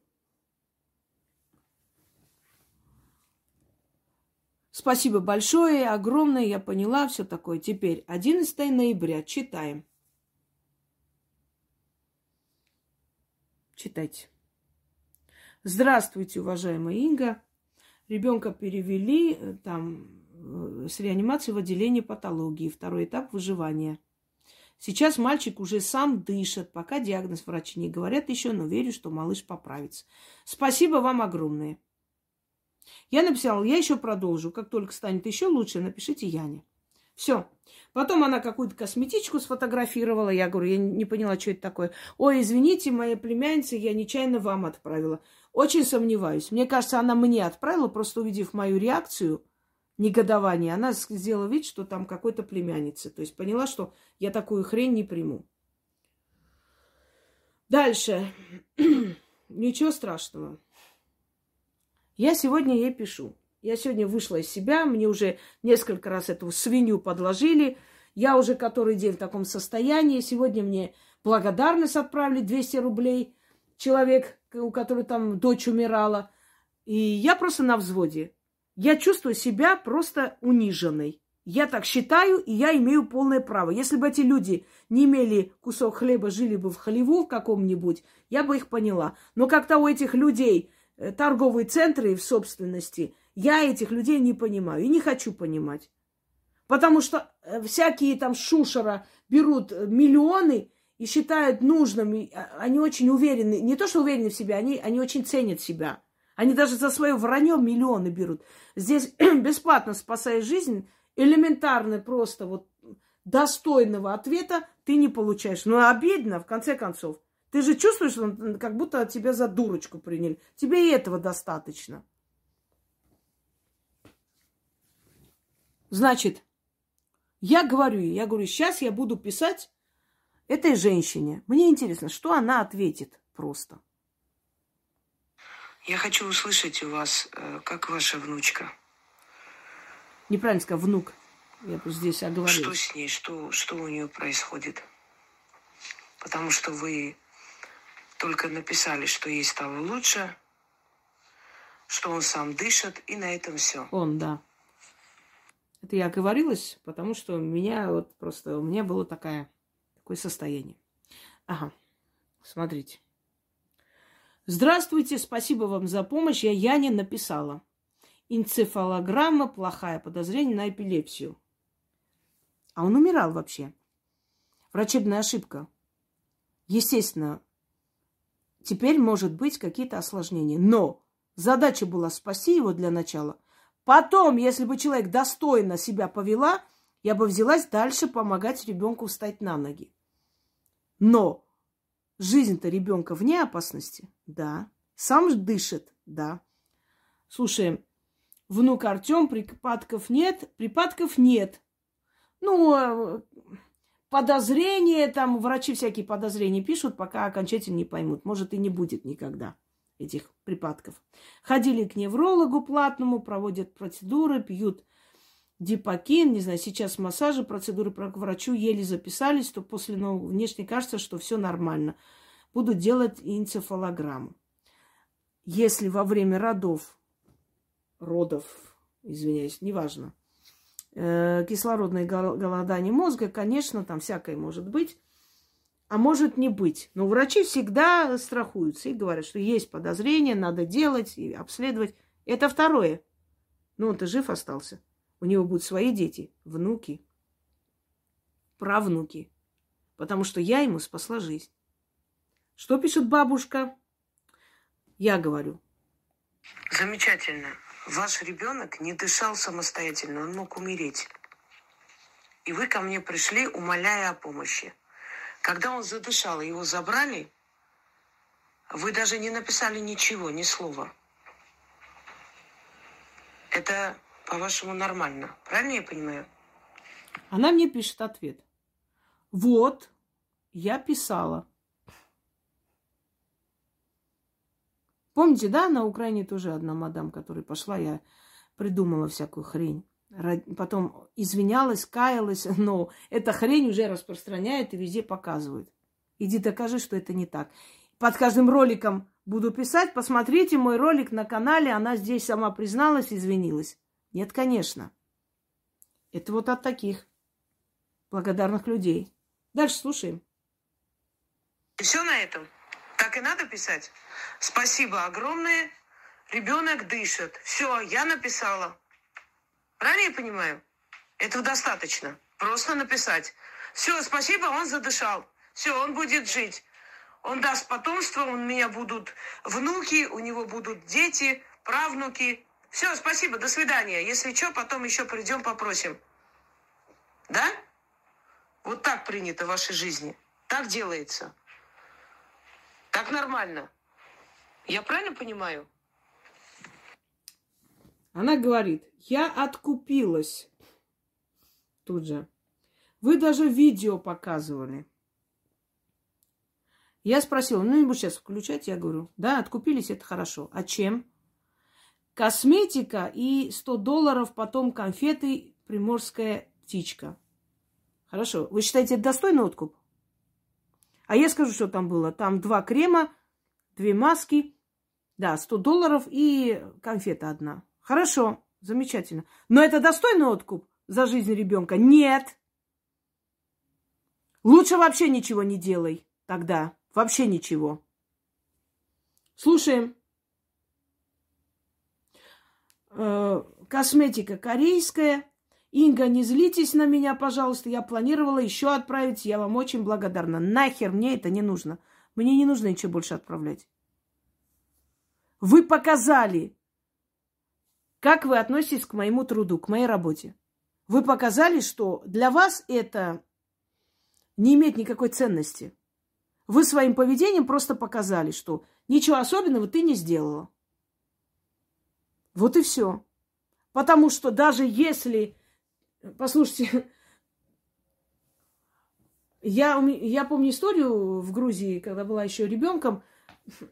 [SPEAKER 1] Спасибо большое, огромное, я поняла, все такое. Теперь 11 ноября, читаем. Читайте. Здравствуйте, уважаемая Инга. Ребенка перевели э, там э, с реанимации в отделение патологии, второй этап выживания. Сейчас мальчик уже сам дышит, пока диагноз врачи не говорят еще, но верю, что малыш поправится. Спасибо вам огромное. Я написала, я еще продолжу. Как только станет еще лучше, напишите Яне. Все. Потом она какую-то косметичку сфотографировала. Я говорю, я не поняла, что это такое. Ой, извините, моя племянница, я нечаянно вам отправила. Очень сомневаюсь. Мне кажется, она мне отправила, просто увидев мою реакцию, негодование, она сделала вид, что там какой-то племянница. То есть поняла, что я такую хрень не приму. Дальше. Ничего страшного. Я сегодня ей пишу. Я сегодня вышла из себя, мне уже несколько раз эту свинью подложили. Я уже который день в таком состоянии. Сегодня мне благодарность отправили 200 рублей. Человек, у которого там дочь умирала. И я просто на взводе. Я чувствую себя просто униженной. Я так считаю, и я имею полное право. Если бы эти люди не имели кусок хлеба, жили бы в халеву в каком-нибудь, я бы их поняла. Но как-то у этих людей торговые центры в собственности, я этих людей не понимаю и не хочу понимать. Потому что э, всякие там шушера берут э, миллионы и считают нужным, а, они очень уверены, не то что уверены в себе, они, они очень ценят себя. Они даже за свое вранье миллионы берут. Здесь бесплатно спасая жизнь, элементарно просто вот достойного ответа ты не получаешь. Ну, обидно, в конце концов. Ты же чувствуешь, как будто тебя за дурочку приняли. Тебе и этого достаточно. Значит, я говорю, я говорю, сейчас я буду писать этой женщине. Мне интересно, что она ответит просто.
[SPEAKER 2] Я хочу услышать у вас, э, как ваша внучка.
[SPEAKER 1] Неправильно сказал, внук. Я просто здесь оговорилась.
[SPEAKER 2] Что с ней, что, что у нее происходит? Потому что вы только написали, что ей стало лучше, что он сам дышит, и на этом все.
[SPEAKER 1] Он, да. Это я оговорилась, потому что у меня вот просто, у меня было такое, такое состояние. Ага, смотрите. Здравствуйте, спасибо вам за помощь. Я Яне написала. Энцефалограмма, плохая подозрение на эпилепсию. А он умирал вообще. Врачебная ошибка. Естественно, теперь может быть какие-то осложнения. Но задача была спасти его для начала, Потом, если бы человек достойно себя повела, я бы взялась дальше помогать ребенку встать на ноги. Но жизнь-то ребенка вне опасности, да. Сам дышит, да. Слушай, внук Артем, припадков нет, припадков нет. Ну, э, подозрения, там врачи всякие подозрения пишут, пока окончательно не поймут. Может, и не будет никогда этих припадков. Ходили к неврологу платному, проводят процедуры, пьют дипакин, не знаю, сейчас массажи, процедуры к врачу еле записались, то после ну, внешне кажется, что все нормально. Будут делать энцефалограмму. Если во время родов, родов, извиняюсь, неважно, кислородное голодание мозга, конечно, там всякое может быть, а может не быть. Но врачи всегда страхуются и говорят, что есть подозрение, надо делать и обследовать. Это второе. Ну, он-то жив остался. У него будут свои дети, внуки, правнуки. Потому что я ему спасла жизнь. Что пишет бабушка? Я говорю.
[SPEAKER 2] Замечательно. Ваш ребенок не дышал самостоятельно, он мог умереть. И вы ко мне пришли, умоляя о помощи. Когда он задышал, его забрали, вы даже не написали ничего, ни слова. Это, по-вашему, нормально. Правильно я понимаю?
[SPEAKER 1] Она мне пишет ответ. Вот, я писала. Помните, да, на Украине тоже одна мадам, которая пошла, я придумала всякую хрень потом извинялась, каялась, но эта хрень уже распространяет и везде показывают. Иди докажи, что это не так. Под каждым роликом буду писать, посмотрите мой ролик на канале, она здесь сама призналась, извинилась. Нет, конечно. Это вот от таких благодарных людей. Дальше слушаем.
[SPEAKER 2] Все на этом. Так и надо писать. Спасибо огромное. Ребенок дышит. Все, я написала. Правильно я понимаю? Этого достаточно. Просто написать. Все, спасибо, он задышал. Все, он будет жить. Он даст потомство, у меня будут внуки, у него будут дети, правнуки. Все, спасибо, до свидания. Если что, потом еще придем, попросим. Да? Вот так принято в вашей жизни. Так делается. Так нормально. Я правильно понимаю?
[SPEAKER 1] Она говорит, я откупилась. Тут же. Вы даже видео показывали. Я спросила, ну не буду сейчас включать. Я говорю, да, откупились, это хорошо. А чем? Косметика и 100 долларов, потом конфеты, приморская птичка. Хорошо. Вы считаете, это достойный откуп? А я скажу, что там было. Там два крема, две маски, да, 100 долларов и конфета одна. Хорошо, замечательно. Но это достойный откуп за жизнь ребенка? Нет. Лучше вообще ничего не делай тогда. Вообще ничего. Слушаем. Э, косметика корейская. Инга, не злитесь на меня, пожалуйста. Я планировала еще отправить. Я вам очень благодарна. Нахер мне это не нужно. Мне не нужно ничего больше отправлять. Вы показали как вы относитесь к моему труду, к моей работе? Вы показали, что для вас это не имеет никакой ценности. Вы своим поведением просто показали, что ничего особенного ты не сделала. Вот и все. Потому что даже если... Послушайте, я, я помню историю в Грузии, когда была еще ребенком.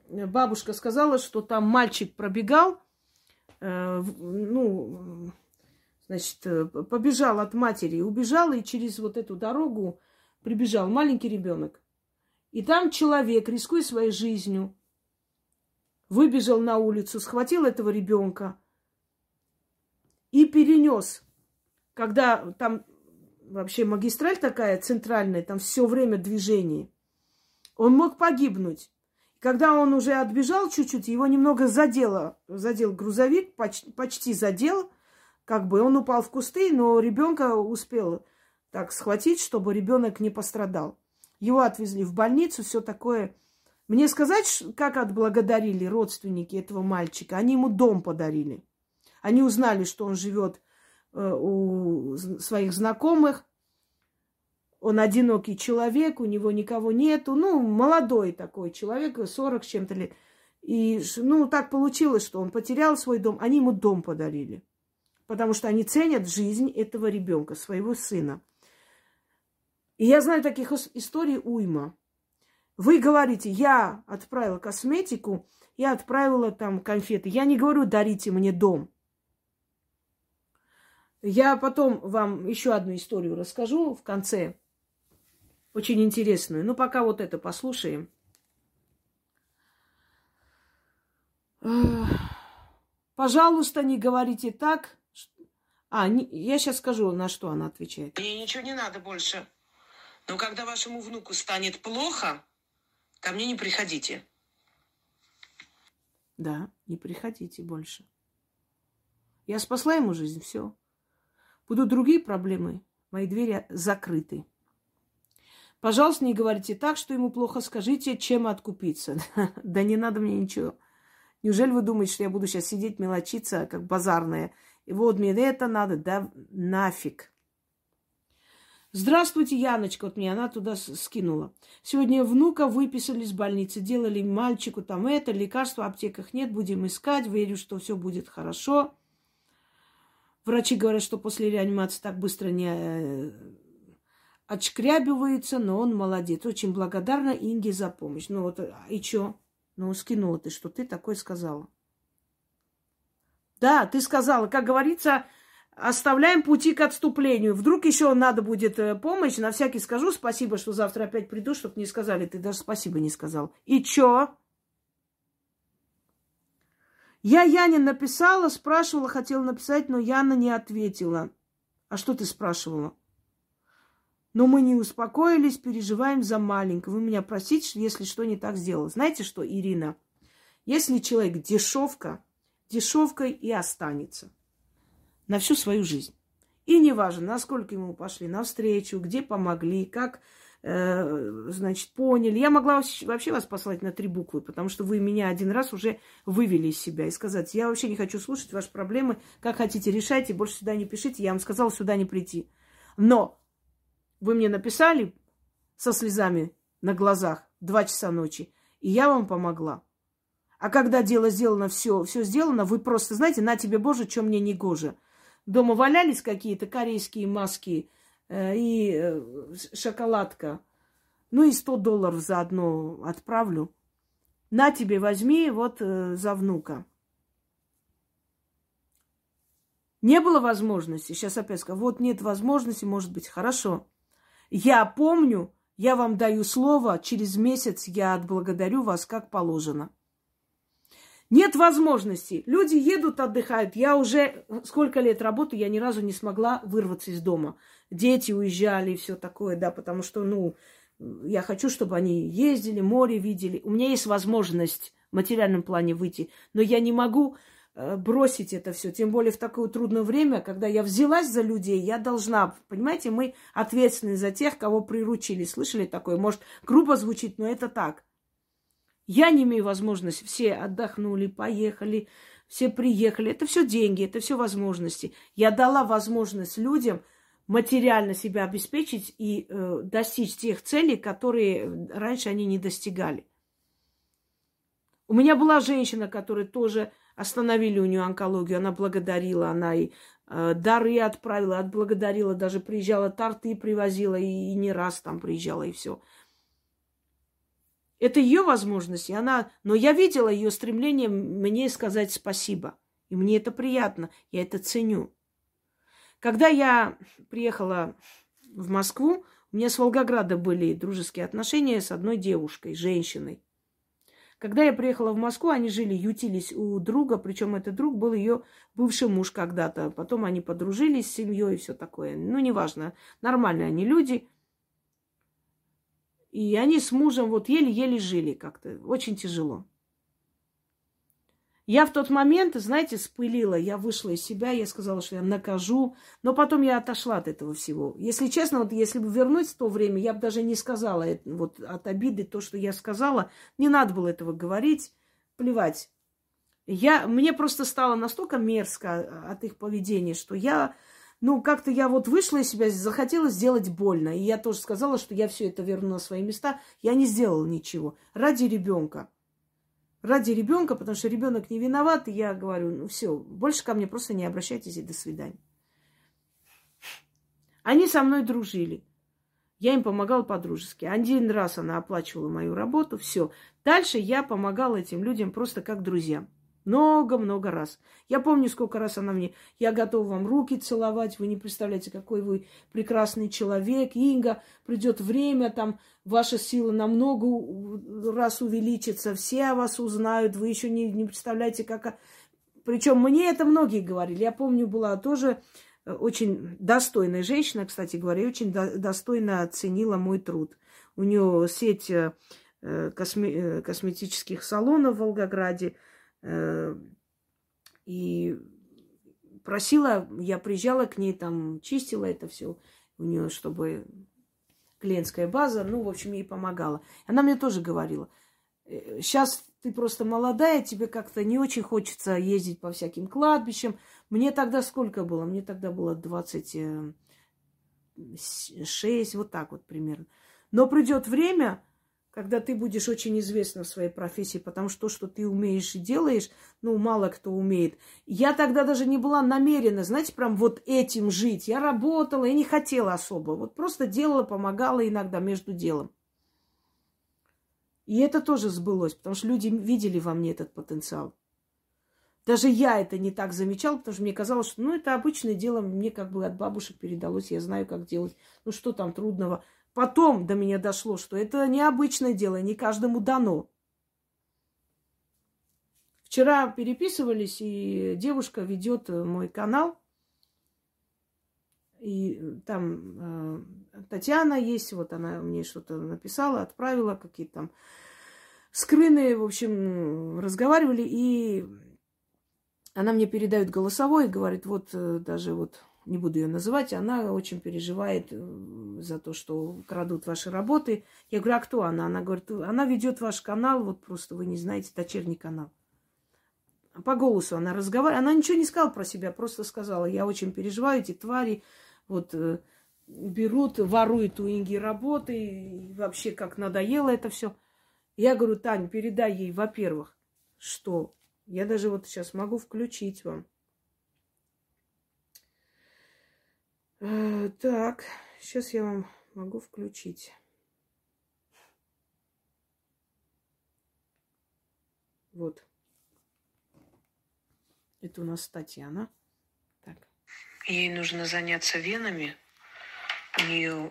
[SPEAKER 1] Бабушка сказала, что там мальчик пробегал, э, ну, значит, э, побежал от матери, убежал и через вот эту дорогу прибежал маленький ребенок. И там человек, рискуя своей жизнью, выбежал на улицу, схватил этого ребенка и перенес. Когда там вообще магистраль такая центральная, там все время движение, он мог погибнуть. Когда он уже отбежал чуть-чуть, его немного задело, задел грузовик, почти, почти задел, как бы он упал в кусты, но ребенка успел так схватить, чтобы ребенок не пострадал. Его отвезли в больницу, все такое. Мне сказать, как отблагодарили родственники этого мальчика? Они ему дом подарили. Они узнали, что он живет у своих знакомых. Он одинокий человек, у него никого нету. Ну, молодой такой человек, 40 с чем-то лет. И, ну, так получилось, что он потерял свой дом. Они ему дом подарили. Потому что они ценят жизнь этого ребенка, своего сына. И я знаю таких историй уйма. Вы говорите, я отправила косметику, я отправила там конфеты. Я не говорю, дарите мне дом. Я потом вам еще одну историю расскажу в конце. Очень интересную. Ну, пока вот это послушаем. Пожалуйста, не говорите так. А, не, я сейчас скажу, на что она отвечает.
[SPEAKER 2] Мне ничего не надо больше. Но когда вашему внуку станет плохо, ко мне не приходите.
[SPEAKER 1] Да, не приходите больше. Я спасла ему жизнь, все. Будут другие проблемы, мои двери закрыты. Пожалуйста, не говорите так, что ему плохо. Скажите, чем откупиться. да не надо мне ничего. Неужели вы думаете, что я буду сейчас сидеть, мелочиться, как базарная? И вот мне это надо, да нафиг. Здравствуйте, Яночка, вот мне она туда скинула. Сегодня внука выписали из больницы, делали мальчику там это, лекарства в аптеках нет, будем искать, верю, что все будет хорошо. Врачи говорят, что после реанимации так быстро не э, отшкрябивается, но он молодец. Очень благодарна Инге за помощь. Ну вот, а и чё? Ну, скинула ты, что ты такое сказала. Да, ты сказала, как говорится, оставляем пути к отступлению. Вдруг еще надо будет э, помощь, на всякий скажу спасибо, что завтра опять приду, чтобы не сказали, ты даже спасибо не сказал. И чё? Я Яне написала, спрашивала, хотела написать, но Яна не ответила. А что ты спрашивала? Но мы не успокоились, переживаем за маленького. Вы меня простите, если что не так сделала. Знаете что, Ирина? Если человек дешевка, дешевкой и останется – на всю свою жизнь. И неважно, насколько ему пошли навстречу, где помогли, как, значит, поняли. Я могла вообще вас послать на три буквы, потому что вы меня один раз уже вывели из себя и сказать, я вообще не хочу слушать ваши проблемы, как хотите решайте, больше сюда не пишите, я вам сказала сюда не прийти. Но вы мне написали со слезами на глазах два часа ночи, и я вам помогла. А когда дело сделано, все, все сделано, вы просто знаете, на тебе, Боже, что мне не гоже. Дома валялись какие-то корейские маски э, и э, шоколадка. Ну и 100 долларов заодно отправлю. На тебе возьми вот э, за внука. Не было возможности. Сейчас опять скажу, вот нет возможности, может быть, хорошо. Я помню, я вам даю слово, через месяц я отблагодарю вас, как положено. Нет возможности. Люди едут, отдыхают. Я уже сколько лет работаю, я ни разу не смогла вырваться из дома. Дети уезжали и все такое, да, потому что, ну, я хочу, чтобы они ездили, море видели. У меня есть возможность в материальном плане выйти, но я не могу э, бросить это все. Тем более в такое трудное время, когда я взялась за людей, я должна, понимаете, мы ответственны за тех, кого приручили. Слышали такое? Может, грубо звучит, но это так. Я не имею возможности. Все отдохнули, поехали, все приехали. Это все деньги, это все возможности. Я дала возможность людям материально себя обеспечить и э, достичь тех целей, которые раньше они не достигали. У меня была женщина, которая тоже остановили у нее онкологию, она благодарила, она и э, дары отправила, отблагодарила, даже приезжала, торты привозила, и, и не раз там приезжала, и все. Это ее возможность, и она... Но я видела ее стремление мне сказать спасибо. И мне это приятно, я это ценю. Когда я приехала в Москву, у меня с Волгограда были дружеские отношения с одной девушкой, женщиной. Когда я приехала в Москву, они жили, ютились у друга, причем этот друг был ее бывший муж когда-то. Потом они подружились с семьей и все такое. Ну, неважно, нормальные они люди. И они с мужем вот еле-еле жили как-то. Очень тяжело. Я в тот момент, знаете, спылила, я вышла из себя, я сказала, что я накажу, но потом я отошла от этого всего. Если честно, вот если бы вернуть в то время, я бы даже не сказала вот от обиды то, что я сказала, не надо было этого говорить, плевать. Я, мне просто стало настолько мерзко от их поведения, что я ну, как-то я вот вышла из себя, захотела сделать больно. И я тоже сказала, что я все это верну на свои места. Я не сделала ничего. Ради ребенка. Ради ребенка, потому что ребенок не виноват, и я говорю, ну все, больше ко мне просто не обращайтесь и до свидания. Они со мной дружили. Я им помогала по-дружески. Один раз она оплачивала мою работу, все. Дальше я помогала этим людям просто как друзьям. Много-много раз. Я помню, сколько раз она мне, я готова вам руки целовать, вы не представляете, какой вы прекрасный человек. Инга, придет время, там ваша сила намного раз увеличится, все о вас узнают, вы еще не, не представляете, как... Причем мне это многие говорили. Я помню, была тоже э, очень достойная женщина, кстати говоря, очень до, достойно оценила мой труд. У нее сеть э, косме, э, косметических салонов в Волгограде – и просила, я приезжала к ней, там чистила это все у нее, чтобы клиентская база, ну, в общем, ей помогала. Она мне тоже говорила, сейчас «Э, ты просто молодая, тебе как-то не очень хочется ездить по всяким кладбищам. Мне тогда сколько было? Мне тогда было 26, вот так вот примерно. Но придет время, когда ты будешь очень известна в своей профессии, потому что то, что ты умеешь и делаешь, ну, мало кто умеет. Я тогда даже не была намерена, знаете, прям вот этим жить. Я работала и не хотела особо. Вот просто делала, помогала иногда между делом. И это тоже сбылось, потому что люди видели во мне этот потенциал. Даже я это не так замечала, потому что мне казалось, что ну, это обычное дело, мне как бы от бабушек передалось, я знаю, как делать. Ну, что там трудного? Потом до меня дошло, что это необычное дело, не каждому дано. Вчера переписывались, и девушка ведет мой канал. И там э, Татьяна есть, вот она мне что-то написала, отправила, какие-то там скрыны, в общем, разговаривали, и она мне передает голосовой говорит, вот э, даже вот не буду ее называть, она очень переживает э, за то, что крадут ваши работы. Я говорю, а кто она? Она говорит, она ведет ваш канал, вот просто вы не знаете, дочерний канал. По голосу она разговаривает. Она ничего не сказала про себя, просто сказала, я очень переживаю, эти твари вот э, берут, воруют у Инги работы, и вообще как надоело это все. Я говорю, Тань, передай ей, во-первых, что я даже вот сейчас могу включить вам. Так, сейчас я вам могу включить. Вот. Это у нас Татьяна. Так.
[SPEAKER 2] Ей нужно заняться венами. У нее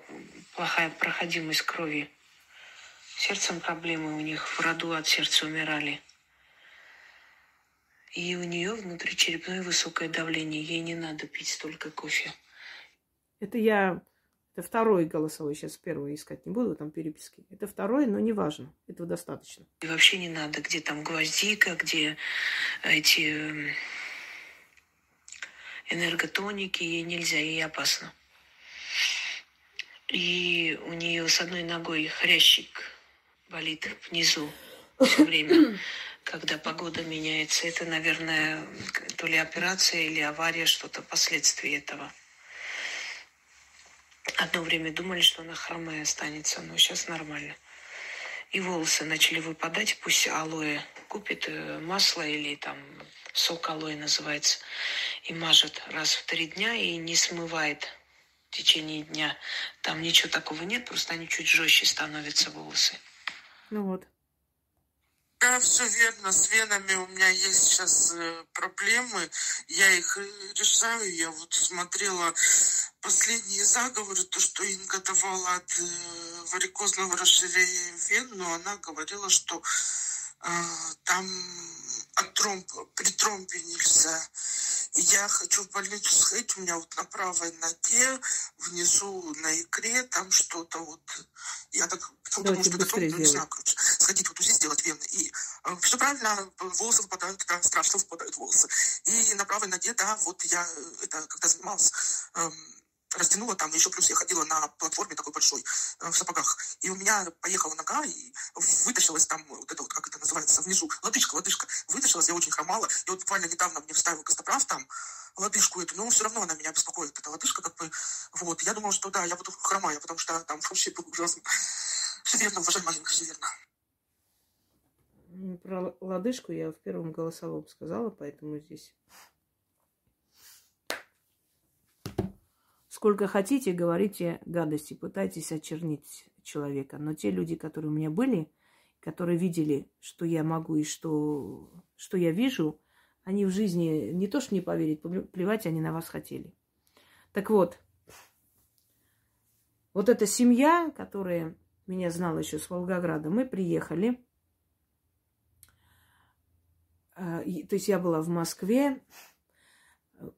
[SPEAKER 2] плохая проходимость крови. Сердцем проблемы у них в роду от сердца умирали. И у нее внутричерепное высокое давление. Ей не надо пить столько кофе.
[SPEAKER 1] Это я... Это второй голосовой, сейчас первый искать не буду, там переписки. Это второй, но не важно. Этого достаточно.
[SPEAKER 2] И вообще не надо, где там гвоздика, где эти эм, энерготоники, ей нельзя, ей опасно. И у нее с одной ногой хрящик болит внизу все время. когда погода меняется. Это, наверное, то ли операция или авария, что-то последствия этого. Одно время думали, что она хромая останется, но сейчас нормально. И волосы начали выпадать, пусть алоэ купит э, масло или там сок алоэ называется, и мажет раз в три дня и не смывает в течение дня. Там ничего такого нет, просто они чуть жестче становятся волосы.
[SPEAKER 1] Ну вот.
[SPEAKER 3] Да, все верно. С венами у меня есть сейчас э, проблемы. Я их э, решаю. Я вот смотрела последние заговоры, то, что Инга давала от э, варикозного расширения вен, но она говорила, что э, там от тромб, при тромбе нельзя. Я хочу в больницу сходить, у меня вот на правой ноге, внизу на икре, там что-то вот, я так
[SPEAKER 1] думаю, что это тромб, не знаю,
[SPEAKER 3] короче, сходить вот УЗИ сделать вены. И э, все правильно, волосы выпадают, да, страшно выпадают волосы. И на правой ноге, да, вот я, э, это когда занималась, э, растянула там, еще плюс я ходила на платформе такой большой, э, в сапогах. И у меня поехала нога, и вытащилась там, вот это вот, как это называется, внизу, лодыжка, лодыжка. Вытащилась, я очень хромала. И вот буквально недавно мне вставил костоправ там, лодыжку эту, но все равно она меня беспокоит, эта лодыжка, как бы, вот. Я думала, что да, я буду хромая, потому что там вообще было ужасно. Все верно, уважаемая Инга, все верно.
[SPEAKER 1] Про лодыжку я в первом голосовом сказала, поэтому здесь Сколько хотите, говорите гадости, пытайтесь очернить человека. Но те люди, которые у меня были, которые видели, что я могу и что, что я вижу, они в жизни не то что не поверить, плевать они на вас хотели. Так вот, вот эта семья, которая меня знала еще с Волгограда, мы приехали. А, то есть я была в Москве,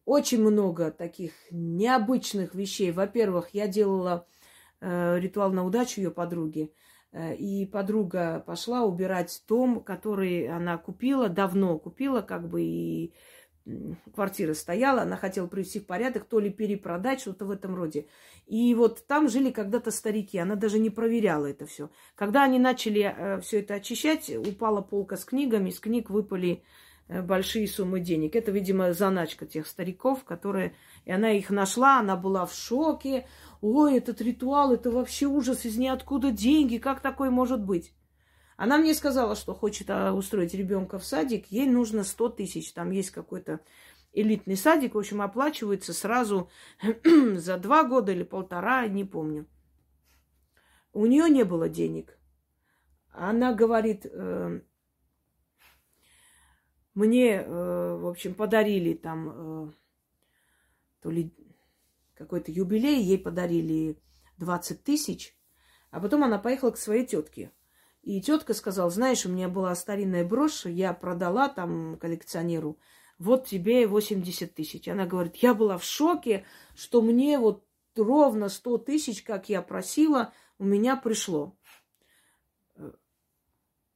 [SPEAKER 1] очень много таких необычных вещей. Во-первых, я делала э, ритуал на удачу ее подруги. Э, и подруга пошла убирать дом, который она купила, давно купила, как бы и квартира стояла, она хотела привести в порядок, то ли перепродать, что-то в этом роде. И вот там жили когда-то старики, она даже не проверяла это все. Когда они начали э, все это очищать, упала полка с книгами, из книг выпали большие суммы денег. Это, видимо, заначка тех стариков, которые... И она их нашла, она была в шоке. Ой, этот ритуал, это вообще ужас, из ниоткуда деньги, как такое может быть? Она мне сказала, что хочет а, устроить ребенка в садик, ей нужно 100 тысяч. Там есть какой-то элитный садик, в общем, оплачивается сразу за два года или полтора, не помню. У нее не было денег. Она говорит, э, мне, э, в общем, подарили там э, то ли какой-то юбилей, ей подарили 20 тысяч, а потом она поехала к своей тетке. И тетка сказала, знаешь, у меня была старинная брошь, я продала там коллекционеру, вот тебе 80 тысяч. Она говорит, я была в шоке, что мне вот ровно 100 тысяч, как я просила, у меня пришло.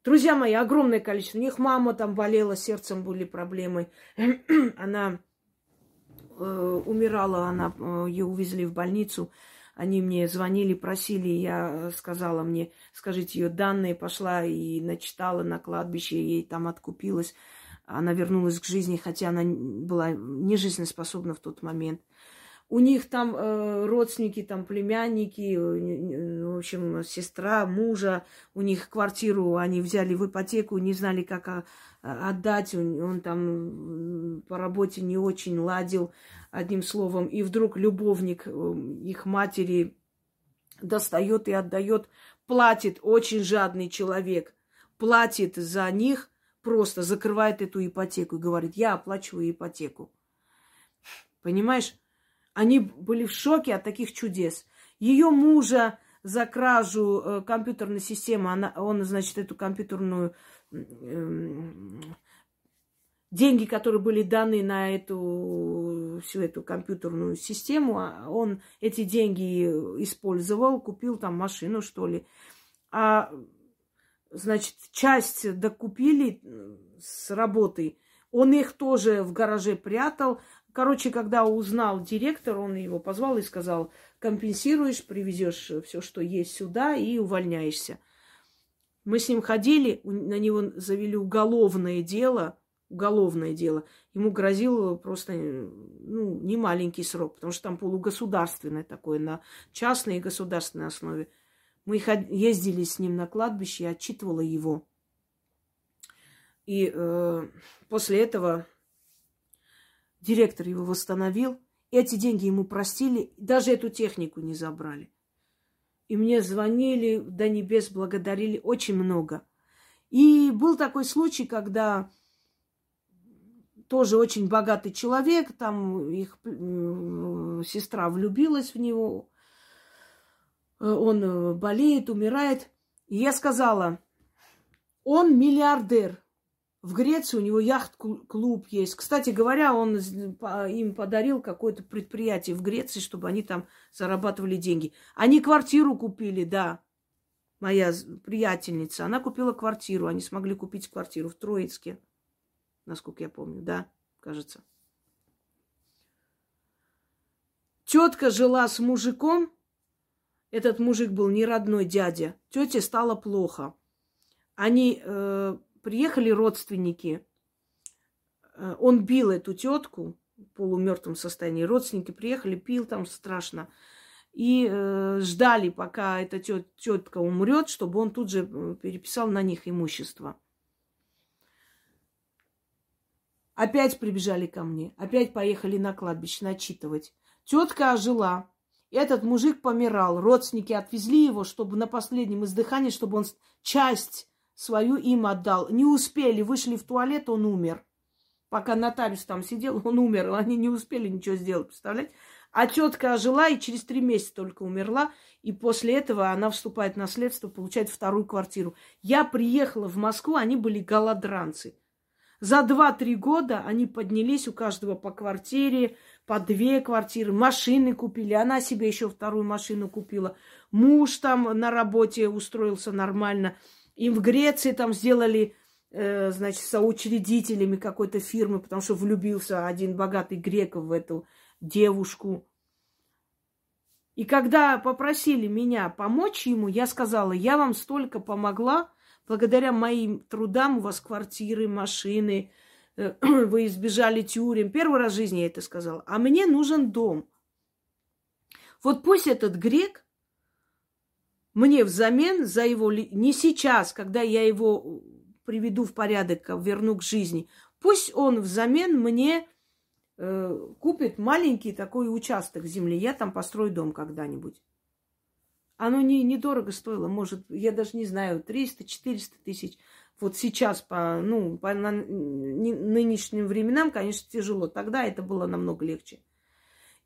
[SPEAKER 1] Друзья мои, огромное количество. У них мама там болела, сердцем были проблемы. она э, умирала, она, э, ее увезли в больницу. Они мне звонили, просили, я сказала мне, скажите ее данные, пошла и начитала на кладбище, ей там откупилась. Она вернулась к жизни, хотя она была не жизнеспособна в тот момент. У них там э, родственники, там племянники, э, в общем, сестра мужа, у них квартиру они взяли в ипотеку, не знали, как а, отдать. Он, он там по работе не очень ладил, одним словом. И вдруг любовник э, их матери достает и отдает, платит, очень жадный человек, платит за них, просто закрывает эту ипотеку и говорит, я оплачиваю ипотеку. Понимаешь? Они были в шоке от таких чудес. Ее мужа за кражу э, компьютерной системы, она, он, значит, эту компьютерную э, деньги, которые были даны на эту всю эту компьютерную систему, а он эти деньги использовал, купил там машину, что ли. А, значит, часть докупили с работы. Он их тоже в гараже прятал, Короче, когда узнал директор, он его позвал и сказал, компенсируешь, привезешь все, что есть сюда и увольняешься. Мы с ним ходили, на него завели уголовное дело, уголовное дело. Ему грозил просто ну, не маленький срок, потому что там полугосударственное такое, на частной и государственной основе. Мы ездили с ним на кладбище, я отчитывала его. И э, после этого директор его восстановил. Эти деньги ему простили, даже эту технику не забрали. И мне звонили, до небес благодарили очень много. И был такой случай, когда тоже очень богатый человек, там их э, сестра влюбилась в него, э, он болеет, умирает. И я сказала, он миллиардер, в Греции у него яхт-клуб есть. Кстати говоря, он им подарил какое-то предприятие в Греции, чтобы они там зарабатывали деньги. Они квартиру купили, да. Моя приятельница, она купила квартиру. Они смогли купить квартиру в Троицке, насколько я помню, да, кажется. Тетка жила с мужиком. Этот мужик был не родной дядя. Тете стало плохо. Они э, Приехали родственники. Э, он бил эту тетку в полумертвом состоянии. Родственники приехали, пил там страшно. И э, ждали, пока эта тет, тетка умрет, чтобы он тут же э, переписал на них имущество. Опять прибежали ко мне, опять поехали на кладбище начитывать. Тетка ожила. Этот мужик помирал. Родственники отвезли его, чтобы на последнем издыхании, чтобы он часть свою им отдал. Не успели, вышли в туалет, он умер. Пока нотариус там сидел, он умер. Они не успели ничего сделать, представляете? А тетка ожила и через три месяца только умерла. И после этого она вступает в наследство, получает вторую квартиру. Я приехала в Москву, они были голодранцы. За два-три года они поднялись у каждого по квартире, по две квартиры, машины купили. Она себе еще вторую машину купила. Муж там на работе устроился нормально. Им в Греции там сделали, э, значит, соучредителями какой-то фирмы, потому что влюбился один богатый грек в эту девушку. И когда попросили меня помочь ему, я сказала, я вам столько помогла, благодаря моим трудам у вас квартиры, машины, э, вы избежали тюрем. Первый раз в жизни я это сказала. А мне нужен дом. Вот пусть этот грек мне взамен за его... Не сейчас, когда я его приведу в порядок, верну к жизни. Пусть он взамен мне э, купит маленький такой участок земли. Я там построю дом когда-нибудь. Оно не, недорого стоило, может, я даже не знаю, 300-400 тысяч. Вот сейчас по, ну, по нынешним временам, конечно, тяжело. Тогда это было намного легче.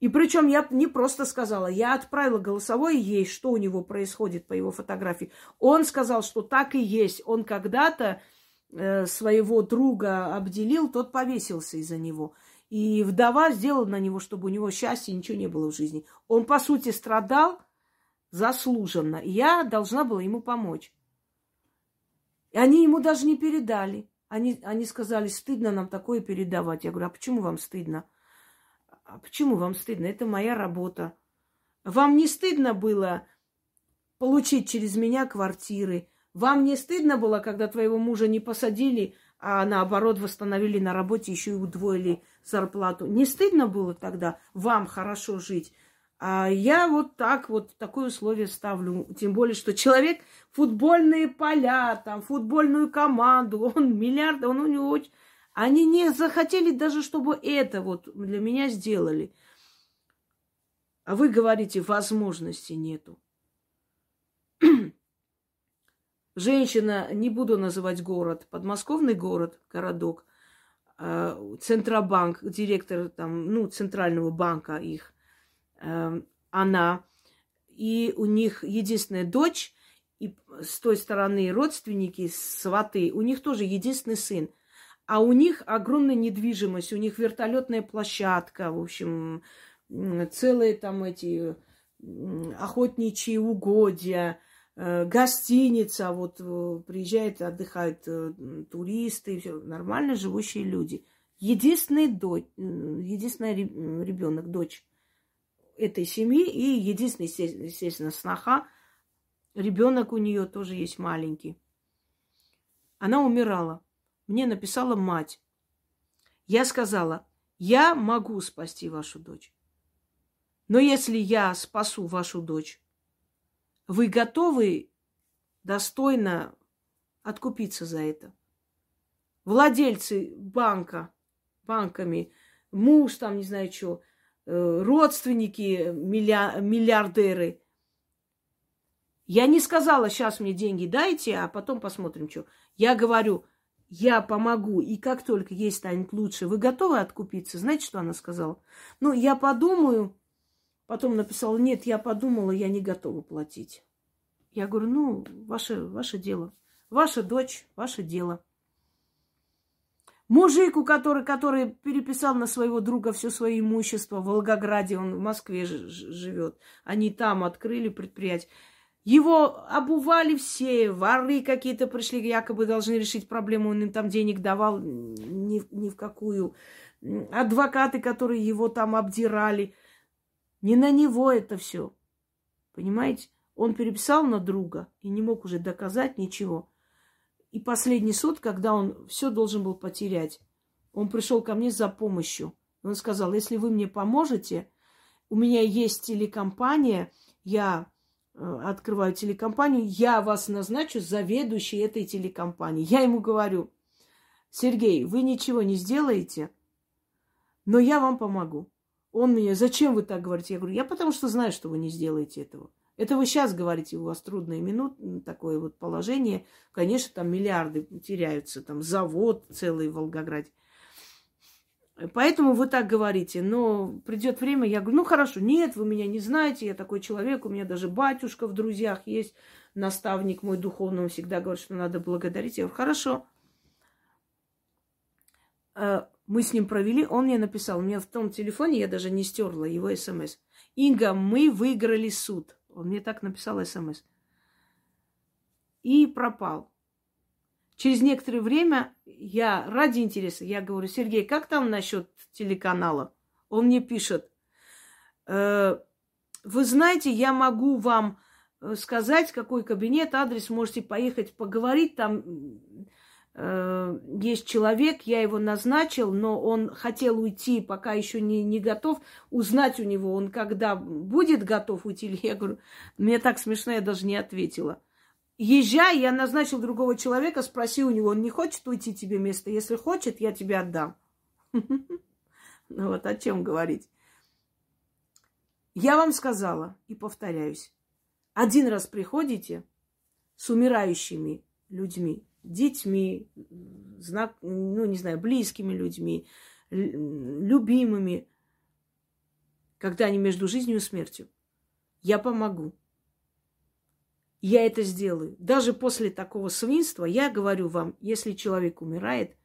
[SPEAKER 1] И причем я не просто сказала, я отправила голосовое ей, что у него происходит по его фотографии. Он сказал, что так и есть. Он когда-то э, своего друга обделил, тот повесился из-за него. И вдова сделала на него, чтобы у него счастья ничего не было в жизни. Он, по сути, страдал заслуженно. Я должна была ему помочь. И они ему даже не передали. Они, они сказали, стыдно нам такое передавать. Я говорю, а почему вам стыдно? А почему вам стыдно? Это моя работа. Вам не стыдно было получить через меня квартиры? Вам не стыдно было, когда твоего мужа не посадили, а наоборот восстановили на работе, еще и удвоили зарплату? Не стыдно было тогда вам хорошо жить? А я вот так вот такое условие ставлю. Тем более, что человек футбольные поля, там, футбольную команду, он миллиард, он у него очень они не захотели даже, чтобы это вот для меня сделали. А вы говорите, возможности нету. Женщина, не буду называть город, подмосковный город, городок, а, Центробанк, директор там, ну, центрального банка их, эм, она, и у них единственная дочь, и с той стороны родственники, сваты, у них тоже единственный сын – а у них огромная недвижимость, у них вертолетная площадка, в общем, целые там эти охотничьи угодья, э, гостиница, вот э, приезжают, отдыхают э, туристы, все, нормально живущие люди. Единственный дочь, единственный ребенок, дочь этой семьи и единственный, естественно, сноха, ребенок у нее тоже есть маленький. Она умирала. Мне написала мать. Я сказала, я могу спасти вашу дочь. Но если я спасу вашу дочь, вы готовы достойно откупиться за это? Владельцы банка, банками, муж там, не знаю что, э, родственники, миллиардеры. Я не сказала, сейчас мне деньги дайте, а потом посмотрим, что. Я говорю, я помогу, и как только ей станет лучше, вы готовы откупиться? Знаете, что она сказала? Ну, я подумаю. Потом написала, нет, я подумала, я не готова платить. Я говорю, ну, ваше, ваше дело. Ваша дочь, ваше дело. Мужик, у который, который переписал на своего друга все свое имущество в Волгограде, он в Москве живет. Они там открыли предприятие. Его обували все, воры какие-то пришли, якобы должны решить проблему, он им там денег давал ни, ни в какую. Адвокаты, которые его там обдирали. Не на него это все. Понимаете? Он переписал на друга и не мог уже доказать ничего. И последний суд, когда он все должен был потерять, он пришел ко мне за помощью. Он сказал, если вы мне поможете, у меня есть телекомпания, я открываю телекомпанию, я вас назначу заведующей этой телекомпании. Я ему говорю, Сергей, вы ничего не сделаете, но я вам помогу. Он мне, зачем вы так говорите? Я говорю, я потому что знаю, что вы не сделаете этого. Это вы сейчас говорите, у вас трудные минуты, такое вот положение. Конечно, там миллиарды теряются, там завод целый в Волгограде. Поэтому вы так говорите. Но придет время, я говорю, ну хорошо, нет, вы меня не знаете, я такой человек, у меня даже батюшка в друзьях есть, наставник мой духовный, он всегда говорит, что надо благодарить. Я говорю, хорошо. Э, мы с ним провели, он мне написал, у меня в том телефоне, я даже не стерла его смс. Инга, мы выиграли суд. Он мне так написал смс. И пропал. Через некоторое время я ради интереса, я говорю, Сергей, как там насчет телеканала? Он мне пишет, э, вы знаете, я могу вам э, сказать, какой кабинет, адрес, можете поехать поговорить, там э, есть человек, я его назначил, но он хотел уйти, пока еще не, не готов, узнать у него, он когда будет готов уйти, я говорю, мне так смешно, я даже не ответила. Езжай, я назначил другого человека, спроси у него, он не хочет уйти тебе место? Если хочет, я тебе отдам. Ну вот о чем говорить. Я вам сказала и повторяюсь. Один раз приходите с умирающими людьми, детьми, знак, ну, не знаю, близкими людьми, любимыми, когда они между жизнью и смертью. Я помогу я это сделаю. Даже после такого свинства я говорю вам, если человек умирает,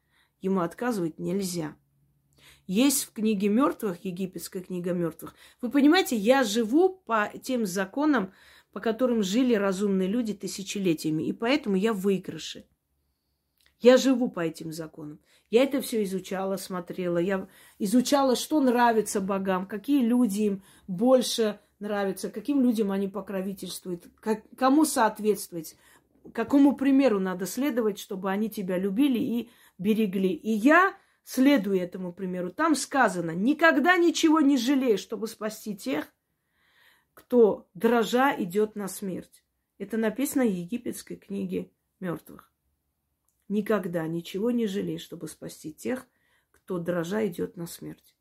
[SPEAKER 1] ему отказывать нельзя. Есть в книге мертвых, египетская книга мертвых. Вы понимаете, я живу по тем законам, по которым жили разумные люди тысячелетиями, и поэтому я в выигрыше. Я живу по этим законам. Я это все изучала, смотрела. Я изучала, что нравится богам, какие люди им больше нравится, каким людям они покровительствуют, как, кому соответствовать, какому примеру надо следовать, чтобы они тебя любили и берегли. И я следую этому примеру. Там сказано, никогда ничего не жалей, чтобы спасти тех, кто дрожа идет на смерть. Это написано в египетской книге мертвых. Никогда ничего не жалей, чтобы спасти тех, кто дрожа идет на смерть.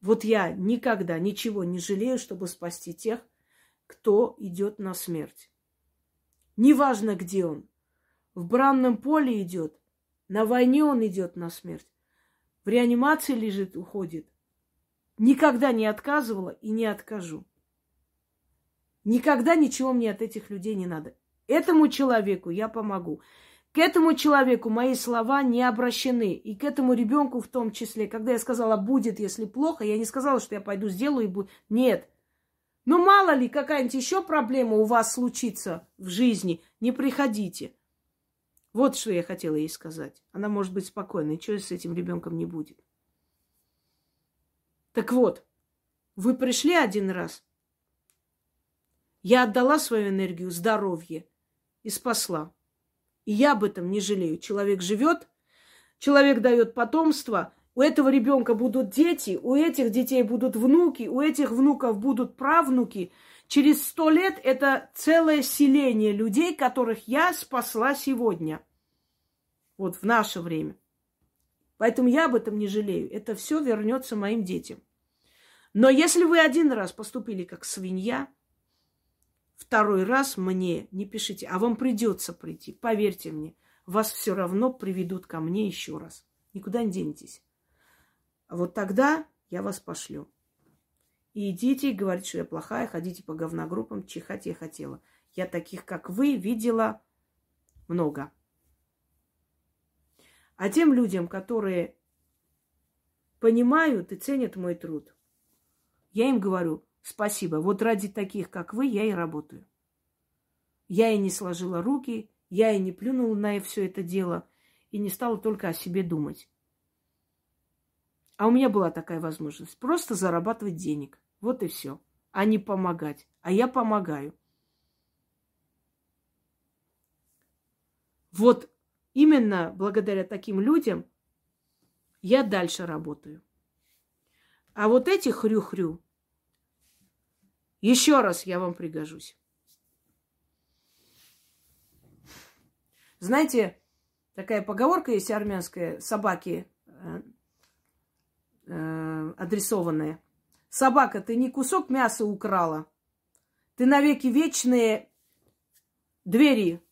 [SPEAKER 1] Вот я никогда ничего не жалею, чтобы спасти тех, кто идет на смерть. Неважно, где он. В бранном поле идет, на войне он идет на смерть, в реанимации лежит, уходит. Никогда не отказывала и не откажу. Никогда ничего мне от этих людей не надо. Этому человеку я помогу. К этому человеку мои слова не обращены. И к этому ребенку в том числе. Когда я сказала, будет, если плохо, я не сказала, что я пойду сделаю и будет. Нет. Ну, мало ли, какая-нибудь еще проблема у вас случится в жизни. Не приходите. Вот что я хотела ей сказать. Она может быть спокойной. Что с этим ребенком не будет? Так вот, вы пришли один раз. Я отдала свою энергию, здоровье и спасла. Я об этом не жалею. Человек живет, человек дает потомство, у этого ребенка будут дети, у этих детей будут внуки, у этих внуков будут правнуки. Через сто лет это целое селение людей, которых я спасла сегодня. Вот в наше время. Поэтому я об этом не жалею. Это все вернется моим детям. Но если вы один раз поступили как свинья, второй раз мне не пишите, а вам придется прийти. Поверьте мне, вас все равно приведут ко мне еще раз. Никуда не денетесь. А вот тогда я вас пошлю. И идите, говорите, что я плохая, ходите по говногруппам, чихать я хотела. Я таких, как вы, видела много. А тем людям, которые понимают и ценят мой труд, я им говорю, спасибо. Вот ради таких, как вы, я и работаю. Я и не сложила руки, я и не плюнула на все это дело, и не стала только о себе думать. А у меня была такая возможность. Просто зарабатывать денег. Вот и все. А не помогать. А я помогаю. Вот именно благодаря таким людям я дальше работаю. А вот эти хрю-хрю, еще раз я вам пригожусь. Знаете, такая поговорка есть армянская, собаки э, э, адресованное. Собака, ты не кусок мяса украла. Ты навеки вечные двери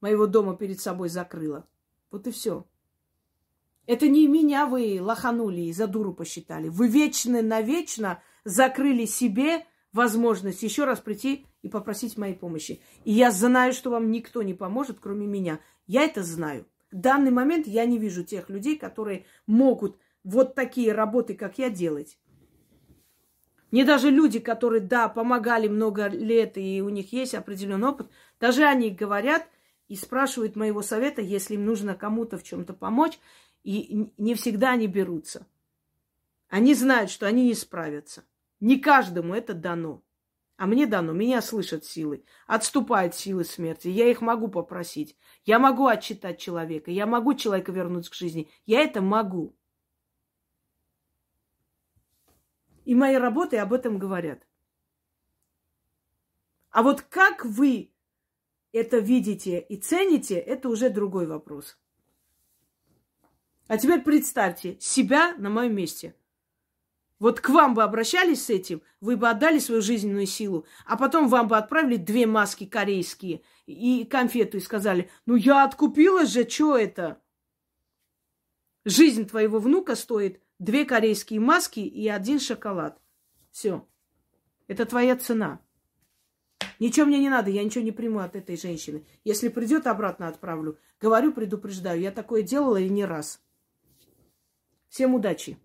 [SPEAKER 1] моего дома перед собой закрыла. Вот и все. Это не меня вы лоханули и за дуру посчитали. Вы вечно навечно закрыли себе возможность еще раз прийти и попросить моей помощи. И я знаю, что вам никто не поможет, кроме меня. Я это знаю. В данный момент я не вижу тех людей, которые могут вот такие работы, как я, делать. Мне даже люди, которые, да, помогали много лет, и у них есть определенный опыт, даже они говорят и спрашивают моего совета, если им нужно кому-то в чем-то помочь, и не всегда они берутся. Они знают, что они не справятся. Не каждому это дано. А мне дано, меня слышат силы. Отступают силы смерти. Я их могу попросить. Я могу отчитать человека. Я могу человека вернуть к жизни. Я это могу. И мои работы об этом говорят. А вот как вы это видите и цените, это уже другой вопрос. А теперь представьте себя на моем месте. Вот к вам бы обращались с этим, вы бы отдали свою жизненную силу, а потом вам бы отправили две маски корейские и конфету и сказали, ну я откупилась же, что это? Жизнь твоего внука стоит две корейские маски и один шоколад. Все. Это твоя цена. Ничего мне не надо, я ничего не приму от этой женщины. Если придет, обратно отправлю. Говорю, предупреждаю, я такое делала и не раз. Всем удачи.